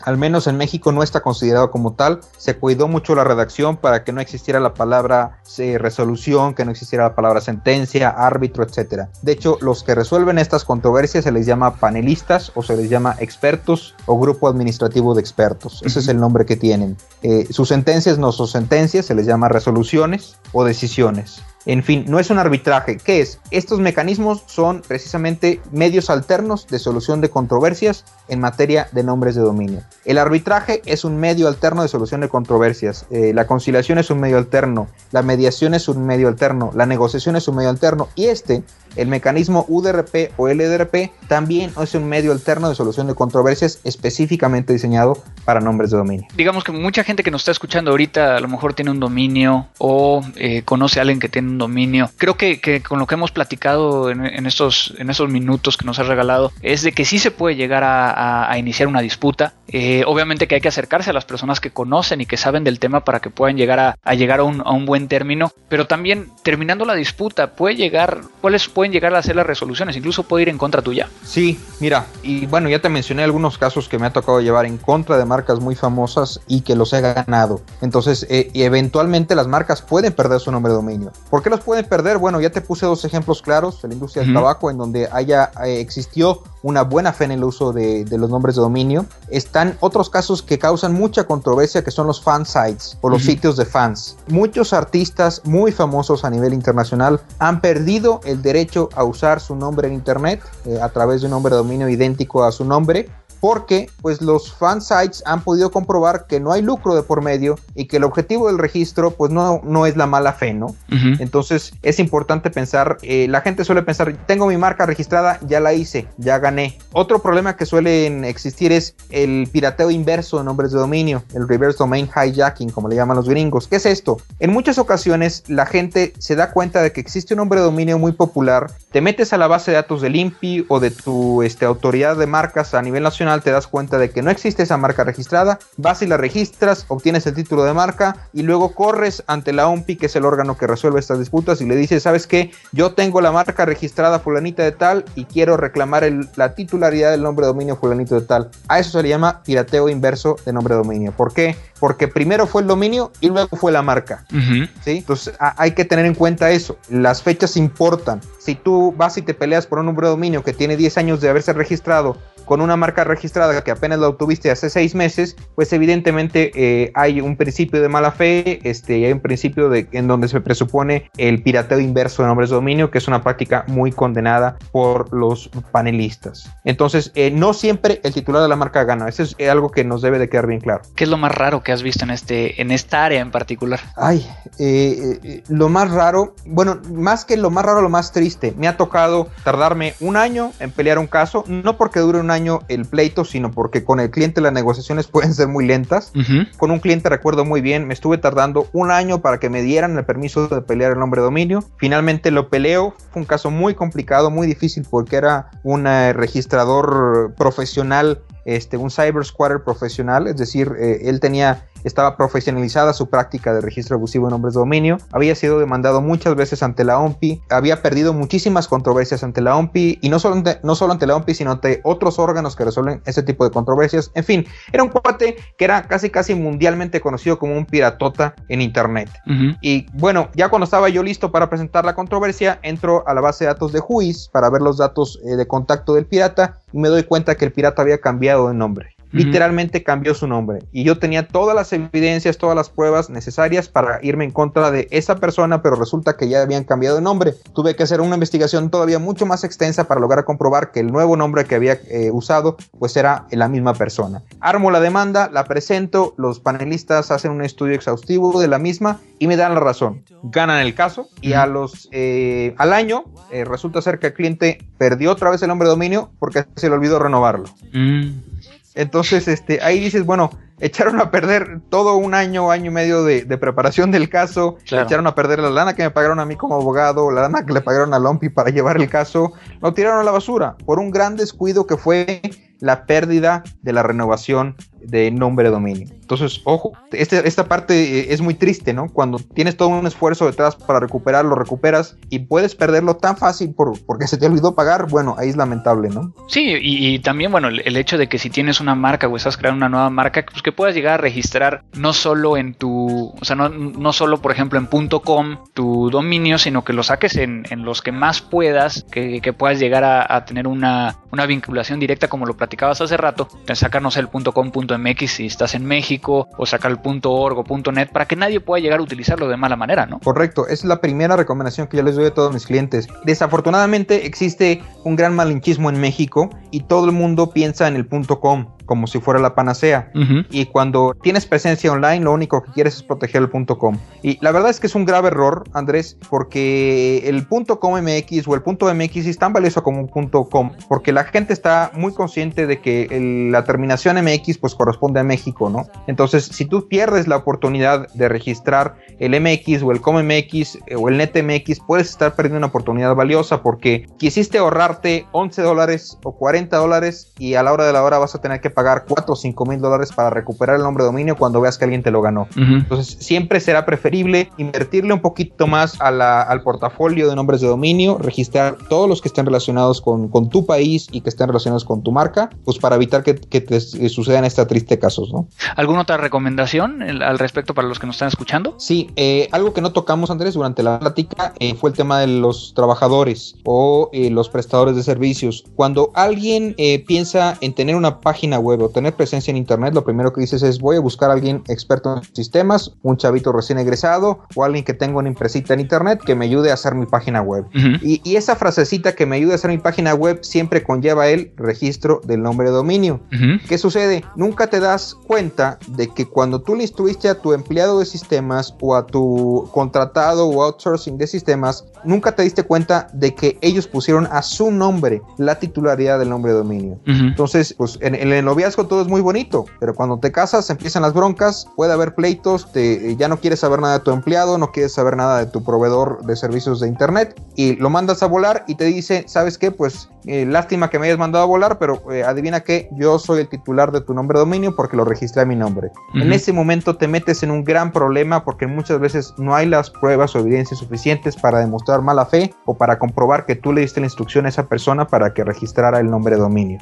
Al menos en México no está considerado como tal. Se cuidó mucho la redacción para que no existiera la palabra eh, resolución, que no existiera la palabra sentencia, árbitro, etcétera. De hecho, los que resuelven estas controversias se les llama panelistas o se les llama expertos o grupo administrativo de expertos. Ese es el nombre que tienen. Eh, sus sentencias no son sentencias, se les llama resoluciones o decisiones. En fin, no es un arbitraje. ¿Qué es? Estos mecanismos son precisamente medios alternos de solución de controversias en materia de nombres de dominio. El arbitraje es un medio alterno de solución de controversias. Eh, la conciliación es un medio alterno. La mediación es un medio alterno. La negociación es un medio alterno. Y este, el mecanismo UDRP o LDRP, también es un medio alterno de solución de controversias específicamente diseñado para nombres de dominio. Digamos que mucha gente que nos está escuchando ahorita a lo mejor tiene un dominio o eh, conoce a alguien que tiene un dominio. Creo que, con lo que hemos platicado en, estos, en estos minutos que nos has regalado es de que sí se puede llegar a, iniciar una disputa. Eh, obviamente que hay que acercarse a las personas que conocen y que saben del tema para que puedan llegar a, llegar a un, buen término. Pero también terminando la disputa puede llegar, ¿cuáles pueden llegar a ser las resoluciones? Incluso puede ir en contra tuya. Sí, mira, y bueno, ya te mencioné algunos casos que me ha tocado llevar en contra de marcas muy famosas y que los he ganado. Entonces, eh, eventualmente las marcas pueden perder su nombre de dominio. ¿Por qué los pueden perder? Bueno, ya te puse dos ejemplos claros la industria del tabaco en donde haya eh, existió una buena fe en el uso de, los nombres de dominio. Están otros casos que causan mucha controversia que son los fan sites o los sitios de fans. Muchos artistas muy famosos a nivel internacional han perdido el derecho a usar su nombre en internet eh, a través de un nombre de dominio idéntico a su nombre porque pues los fansites han podido comprobar que no hay lucro de por medio y que el objetivo del registro pues no, no es la mala fe, ¿no? Entonces es importante pensar, eh, la gente suele pensar, tengo mi marca registrada, ya la hice, ya gané. Otro problema que suelen existir es el pirateo inverso de nombres de dominio, el reverse domain hijacking, como le llaman los gringos. ¿Qué es esto? En muchas ocasiones la gente se da cuenta de que existe un nombre de dominio muy popular, te metes a la base de datos del INPI o de tu este, autoridad de marcas a nivel nacional, te das cuenta de que no existe esa marca registrada, vas y la registras, obtienes el título de marca y luego corres ante la OMPI, que es el órgano que resuelve estas disputas, y le dices, ¿sabes qué? Yo tengo la marca registrada fulanita de tal y quiero reclamar la titularidad del nombre de dominio fulanito de tal. A eso se le llama pirateo inverso de nombre de dominio. ¿Por qué? Porque primero fue el dominio y luego fue la marca. ¿sí? Entonces hay que tener en cuenta eso. Las fechas importan. Si tú vas y te peleas por un nombre de dominio que tiene 10 años de haberse registrado con una marca registrada que apenas la obtuviste hace seis meses, pues evidentemente eh, hay un principio de mala fe, este, hay un principio de, en donde se presupone el pirateo inverso de nombres de dominio, que es una práctica muy condenada por los panelistas. Entonces, eh, no siempre el titular de la marca gana, eso es algo que nos debe de quedar bien claro. ¿Qué es lo más raro que has visto en, este, en esta área en particular? Ay, eh, lo más raro, bueno, más que lo más raro, lo más triste, me ha tocado tardarme un año en pelear un caso, no porque dure un año, el sino porque con el cliente las negociaciones pueden ser muy lentas. Con un cliente recuerdo muy bien, me estuve tardando un año para que me dieran el permiso de pelear el nombre de dominio. Finalmente lo peleo, fue un caso muy complicado, muy difícil porque era un eh, registrador profesional este, un cyber squatter profesional, es decir, eh, él tenía estaba profesionalizada su práctica de registro abusivo de nombres de dominio, había sido demandado muchas veces ante la OMPI, había perdido muchísimas controversias ante la OMPI y no solo ante, no solo ante la OMPI, sino ante otros órganos que resuelven ese tipo de controversias. En fin, era un cuate que era casi casi mundialmente conocido como un piratota en internet. Y bueno, ya cuando estaba yo listo para presentar la controversia, entro a la base de datos de Juiz para ver los datos eh, de contacto del pirata me doy cuenta que el pirata había cambiado de nombre literalmente cambió su nombre. Y yo tenía todas las evidencias, todas las pruebas necesarias para irme en contra de esa persona, pero resulta que ya habían cambiado de nombre. Tuve que hacer una investigación todavía mucho más extensa para lograr comprobar que el nuevo nombre que había eh, usado pues era la misma persona. Armo la demanda, la presento, los panelistas hacen un estudio exhaustivo de la misma y me dan la razón. Ganan el caso y a los, eh, al año eh, resulta ser que el cliente perdió otra vez el nombre de dominio porque se le olvidó renovarlo. Mm. Entonces, este, ahí dices, bueno, echaron a perder todo un año, año y medio de, preparación del caso, echaron a perder la lana que me pagaron a mí como abogado, la lana que le pagaron a Lompi para llevar el caso, lo tiraron a la basura por un gran descuido que fue la pérdida de la renovación de nombre de dominio. Entonces, ojo, este, esta parte eh, es muy triste, ¿no? Cuando tienes todo un esfuerzo detrás para recuperarlo, recuperas y puedes perderlo tan fácil por, porque se te olvidó pagar, bueno, ahí es lamentable, ¿no? Sí, y, también, bueno, el, hecho de que si tienes una marca o estás creando una nueva marca, pues que puedas llegar a registrar no solo en tu, o sea, no, no solo, por ejemplo, en .com tu dominio, sino que lo saques en, los que más puedas, que, puedas llegar a, tener una, una, vinculación directa, como lo platicabas hace rato, sacarnos el .com, .mx si estás en México, o sacar el .org o .net, para que nadie pueda llegar a utilizarlo de mala manera, ¿no? Correcto, es la primera recomendación que yo les doy a todos mis clientes. Desafortunadamente existe un gran malinchismo en México y todo el mundo piensa en el .com como si fuera la panacea. Y cuando tienes presencia online, lo único que quieres es proteger el .com. Y la verdad es que es un grave error, Andrés, porque el .com MX o el .mx es tan valioso como un .com, porque la gente está muy consciente de que la terminación MX pues corresponde a México, ¿no? Entonces, si tú pierdes la oportunidad de registrar el MX o el com MX eh, o el net MX, puedes estar perdiendo una oportunidad valiosa porque quisiste ahorrarte 11 dólares o 40 dólares y a la hora de la hora vas a tener que pagar 4 o 5 mil dólares para recuperar el nombre de dominio cuando veas que alguien te lo ganó. Entonces, siempre será preferible invertirle un poquito más al portafolio de nombres de dominio, registrar todos los que estén relacionados con, tu país y que estén relacionados con tu marca, pues para evitar que, te sucedan estos tristes casos, ¿no? ¿Alguna otra recomendación al respecto para los que nos están escuchando? Sí, eh, algo que no tocamos, Andrés, durante la plática eh, fue el tema de los trabajadores o eh, los prestadores de servicios. Cuando alguien piensa en tener una página web, o tener presencia en internet, lo primero que dices es voy a buscar a alguien experto en sistemas, un chavito recién egresado o alguien que tenga una empresita en internet que me ayude a hacer mi página web. y, esa frasecita que me ayude a hacer mi página web siempre conlleva el registro del nombre de dominio. ¿Qué sucede? Nunca te das cuenta de que cuando tú le instruiste a tu empleado de sistemas o a tu contratado o outsourcing de sistemas, nunca te diste cuenta de que ellos pusieron a su nombre la titularidad del nombre de dominio. Entonces, pues en, en, el noviazgo todo es muy bonito, pero cuando te casas empiezan las broncas, puede haber pleitos, te, ya no quieres saber nada de tu empleado, no quieres saber nada de tu proveedor de servicios de internet y lo mandas a volar y te dice, ¿sabes qué? Pues eh, lástima que me hayas mandado a volar, pero eh, adivina que yo soy el titular de tu nombre de dominio porque lo registré a mi nombre. En ese momento te metes en un gran problema porque muchas veces no hay las pruebas o evidencias suficientes para demostrar mala fe o para comprobar que tú le diste la instrucción a esa persona para que registrara el nombre de dominio.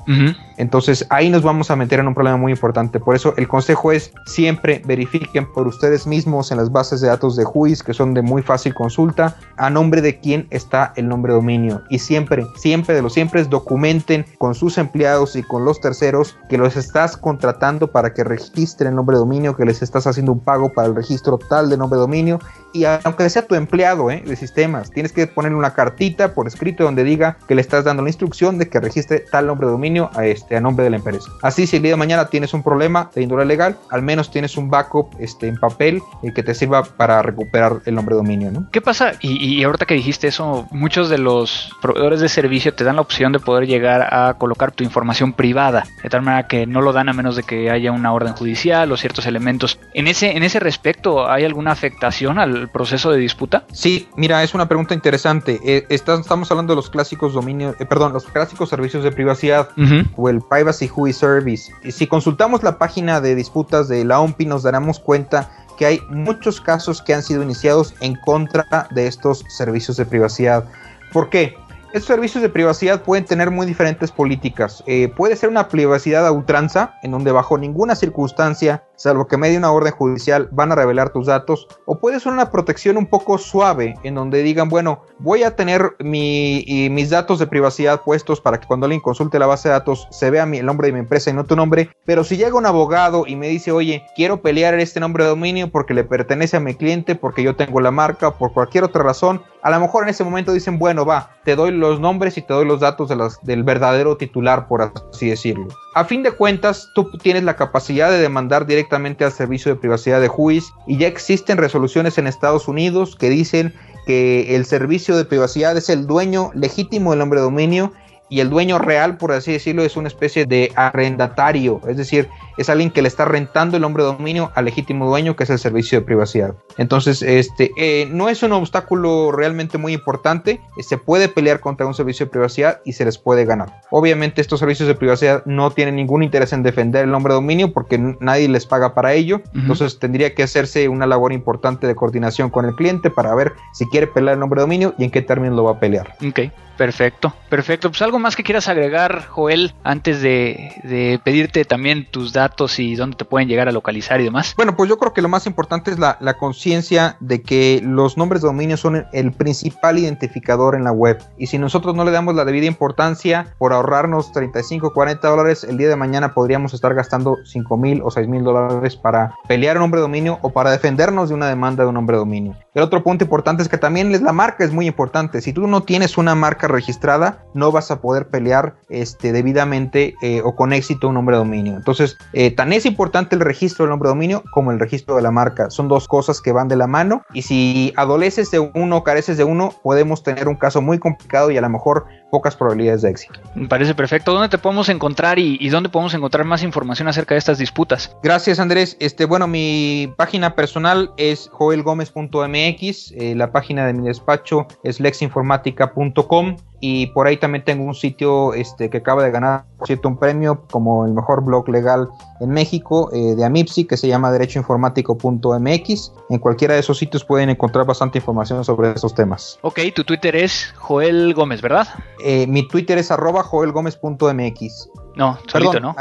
Entonces ahí nos vamos a meter en un problema muy importante. Por eso el consejo es siempre verifiquen por ustedes mismos en las bases de datos de JUIS que son de muy fácil consulta a nombre de quién está el nombre de dominio. Y siempre, siempre de lo siempre documenten con sus empleados y con los terceros que los estás contratando para que registren el nombre de dominio, que les estás haciendo un pago para el registro tal de nombre de dominio y aunque sea tu empleado ¿eh? de sistemas, tienes que ponerle una cartita por escrito donde diga que le estás dando la instrucción de que registre tal nombre de dominio a, este, a nombre de la empresa. Así, si el día de mañana tienes un problema de índole legal, al menos tienes un backup este, en papel y que te sirva para recuperar el nombre de dominio. ¿no? ¿Qué pasa? Y, y ahorita que dijiste eso, muchos de los proveedores de servicio te dan la opción de poder llegar a colocar tu información privada, de tal manera que no lo dan a menos de que haya una orden judicial o ciertos elementos. En ese, en ese respecto, ¿hay alguna afectación al proceso de disputa? Sí, mira, es una pregunta interesante. Eh, estamos hablando de los clásicos dominios, eh, perdón, los clásicos servicios de privacidad o el Privacy UI Service. Y si consultamos la página de disputas de la OMPI nos daremos cuenta que hay muchos casos que han sido iniciados en contra de estos servicios de privacidad. ¿Por qué? Estos servicios de privacidad pueden tener muy diferentes políticas. Eh, puede ser una privacidad a ultranza, en donde bajo ninguna circunstancia, salvo que medie una orden judicial, van a revelar tus datos. O puede ser una protección un poco suave, en donde digan, bueno, voy a tener mis datos de privacidad puestos para que cuando alguien consulte la base de datos se vea el nombre de mi empresa y no tu nombre. Pero si llega un abogado y me dice, oye, quiero pelear este nombre de dominio porque le pertenece a mi cliente, porque yo tengo la marca, por cualquier otra razón, a lo mejor en ese momento dicen, bueno, va, te doy los nombres y te doy los datos de del verdadero titular, por así decirlo. A fin de cuentas, tú tienes la capacidad de demandar directamente al servicio de privacidad de JUIS y ya existen resoluciones en Estados Unidos que dicen que el servicio de privacidad es el dueño legítimo del nombre de dominio y el dueño real, por así decirlo, es una especie de arrendatario, es decir, es alguien que le está rentando el nombre de dominio al legítimo dueño, que es el servicio de privacidad. Entonces, este eh, no es un obstáculo realmente muy importante, se puede pelear contra un servicio de privacidad y se les puede ganar. Obviamente estos servicios de privacidad no tienen ningún interés en defender el nombre de dominio porque nadie les paga para ello, entonces tendría que hacerse una labor importante de coordinación con el cliente para ver si quiere pelear el nombre de dominio y en qué términos lo va a pelear. Ok, perfecto, perfecto. Pues algo más que quieras agregar, Joel, antes de, de pedirte también tus datos y dónde te pueden llegar a localizar y demás? Bueno, pues yo creo que lo más importante es la, la conciencia de que los nombres de dominio son el, principal identificador en la web. Y si nosotros no le damos la debida importancia por ahorrarnos 35, 40 dólares, el día de mañana podríamos estar gastando 5 mil o 6 mil dólares para pelear un nombre de dominio o para defendernos de una demanda de un nombre de dominio. El otro punto importante es que también la marca es muy importante. Si tú no tienes una marca registrada, no vas a poder pelear este, debidamente eh, o con éxito un nombre de dominio. Entonces, eh, tan es importante el registro del nombre de dominio como el registro de la marca. Son dos cosas que van de la mano y si adoleces de uno o careces de uno, podemos tener un caso muy complicado y a lo mejor pocas probabilidades de éxito. Me parece perfecto. ¿Dónde te podemos encontrar y, dónde podemos encontrar más información acerca de estas disputas? Gracias Andrés. Este, bueno, mi página personal es joelgomez.mx, eh, la página de mi despacho es lexinformática.com y por ahí también tengo un sitio este, que acaba de ganar cierto un premio como el mejor blog legal en México eh, de Amipsi que se llama derechoinformático.mx. En cualquiera de esos sitios pueden encontrar bastante información sobre esos temas. Ok, tu Twitter es Joel Gómez, ¿verdad? Eh, mi Twitter es arroba joelgomez.mx. No, solito, ¿no?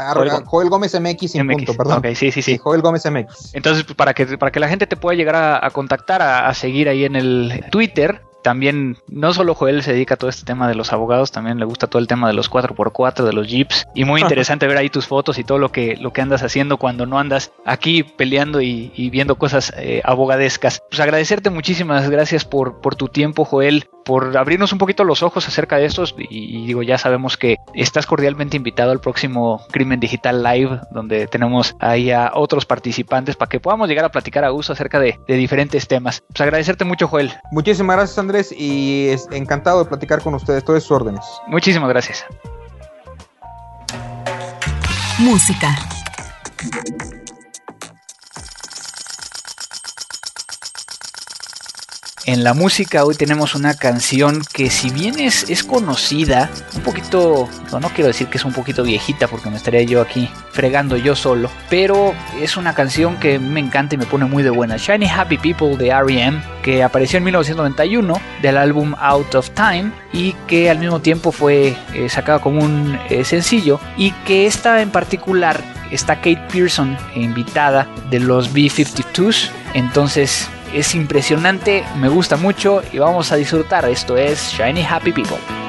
Joel, Gómez MX sin punto, perdón. Ok, sí, sí, sí. Joel Gómez MX. Entonces, pues, para que, para que la gente te pueda llegar a, contactar, a, seguir ahí en el Twitter, también no solo Joel se dedica a todo este tema de los abogados, también le gusta todo el tema de los 4x4, de los jeeps. Y muy interesante ver ahí tus fotos y todo lo que, lo que andas haciendo cuando no andas aquí peleando y, viendo cosas eh, abogadescas. Pues agradecerte muchísimas gracias por, por tu tiempo, Joel por abrirnos un poquito los ojos acerca de estos y, digo ya sabemos que estás cordialmente invitado al próximo Crimen Digital Live donde tenemos ahí a otros participantes para que podamos llegar a platicar a gusto acerca de, diferentes temas. Pues agradecerte mucho Joel. Muchísimas gracias Andrés y es encantado de platicar con ustedes, todas sus órdenes. Muchísimas gracias. Música. En la música hoy tenemos una canción que si bien es, es conocida, un poquito, no, no quiero decir que es un poquito viejita porque me estaría yo aquí fregando yo solo, pero es una canción que me encanta y me pone muy de buena. Shiny Happy People de R.E.M., que apareció en 1991 del álbum Out of Time y que al mismo tiempo fue eh, sacado como un eh, sencillo y que esta en particular está Kate Pearson invitada de los B-52s, entonces es impresionante, me gusta mucho y vamos a disfrutar. Esto es Shiny Happy People.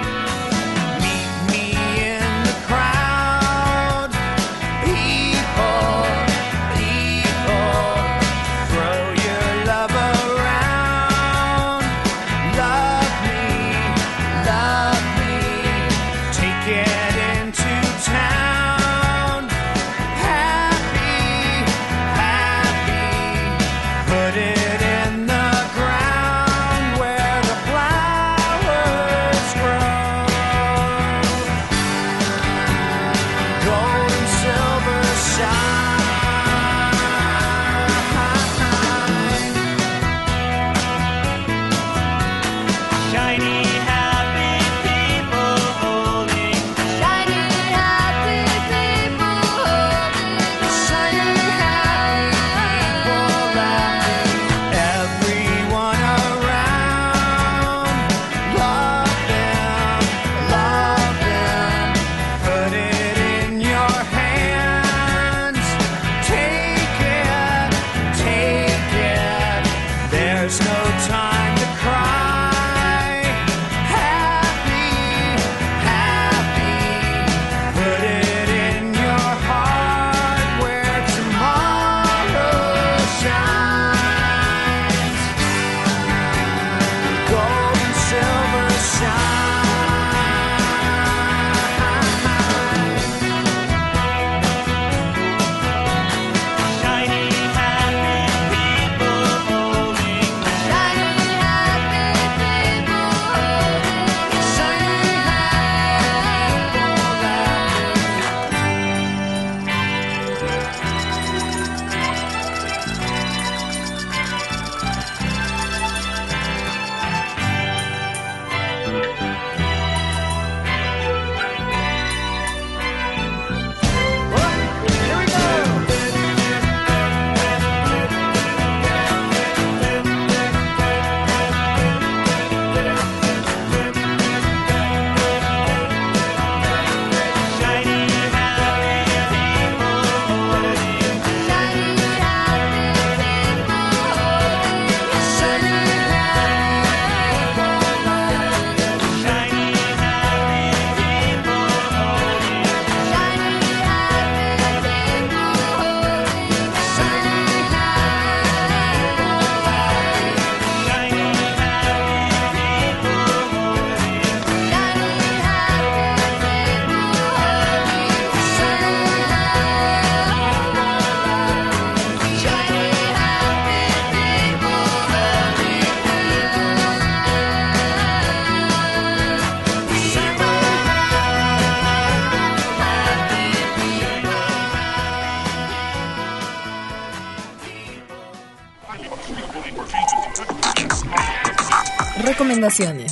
Recomendaciones.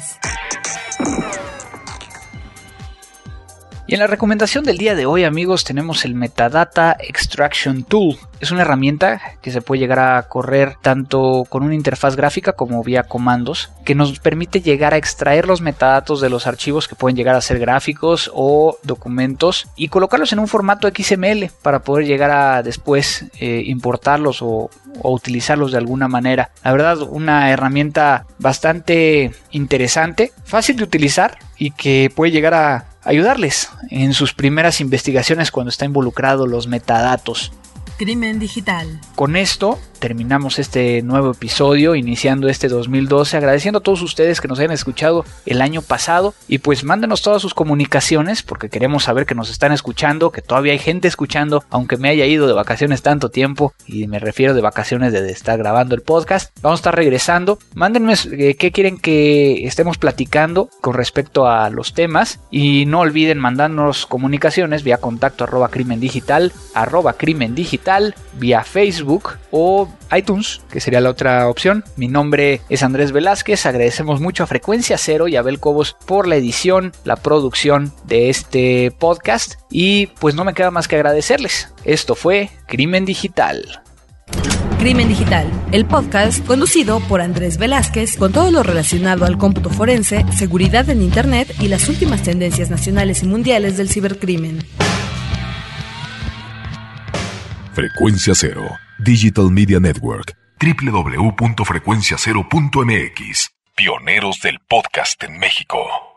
Y en la recomendación del día de hoy, amigos, tenemos el Metadata Extraction Tool. Es una herramienta que se puede llegar a correr tanto con una interfaz gráfica como vía comandos, que nos permite llegar a extraer los metadatos de los archivos que pueden llegar a ser gráficos o documentos y colocarlos en un formato XML para poder llegar a después eh, importarlos o, o utilizarlos de alguna manera. La verdad, una herramienta bastante interesante, fácil de utilizar y que puede llegar a ayudarles en sus primeras investigaciones cuando está involucrado los metadatos. Crimen digital. Con esto terminamos este nuevo episodio, iniciando este 2012, agradeciendo a todos ustedes que nos hayan escuchado el año pasado y pues mándenos todas sus comunicaciones porque queremos saber que nos están escuchando, que todavía hay gente escuchando, aunque me haya ido de vacaciones tanto tiempo y me refiero de vacaciones de estar grabando el podcast. Vamos a estar regresando. Mándenme eh, qué quieren que estemos platicando con respecto a los temas y no olviden mandarnos comunicaciones vía contacto arroba crimen digital, arroba crimen digital, vía Facebook o iTunes, que sería la otra opción. Mi nombre es Andrés Velázquez, agradecemos mucho a Frecuencia Cero y a Abel Cobos por la edición, la producción de este podcast y pues no me queda más que agradecerles. Esto fue Crimen Digital. Crimen Digital, el podcast conducido por Andrés Velázquez con todo lo relacionado al cómputo forense, seguridad en Internet y las últimas tendencias nacionales y mundiales del cibercrimen. Frecuencia Cero Digital Media Network, www.frecuenciacero.mx, pioneros del podcast en México.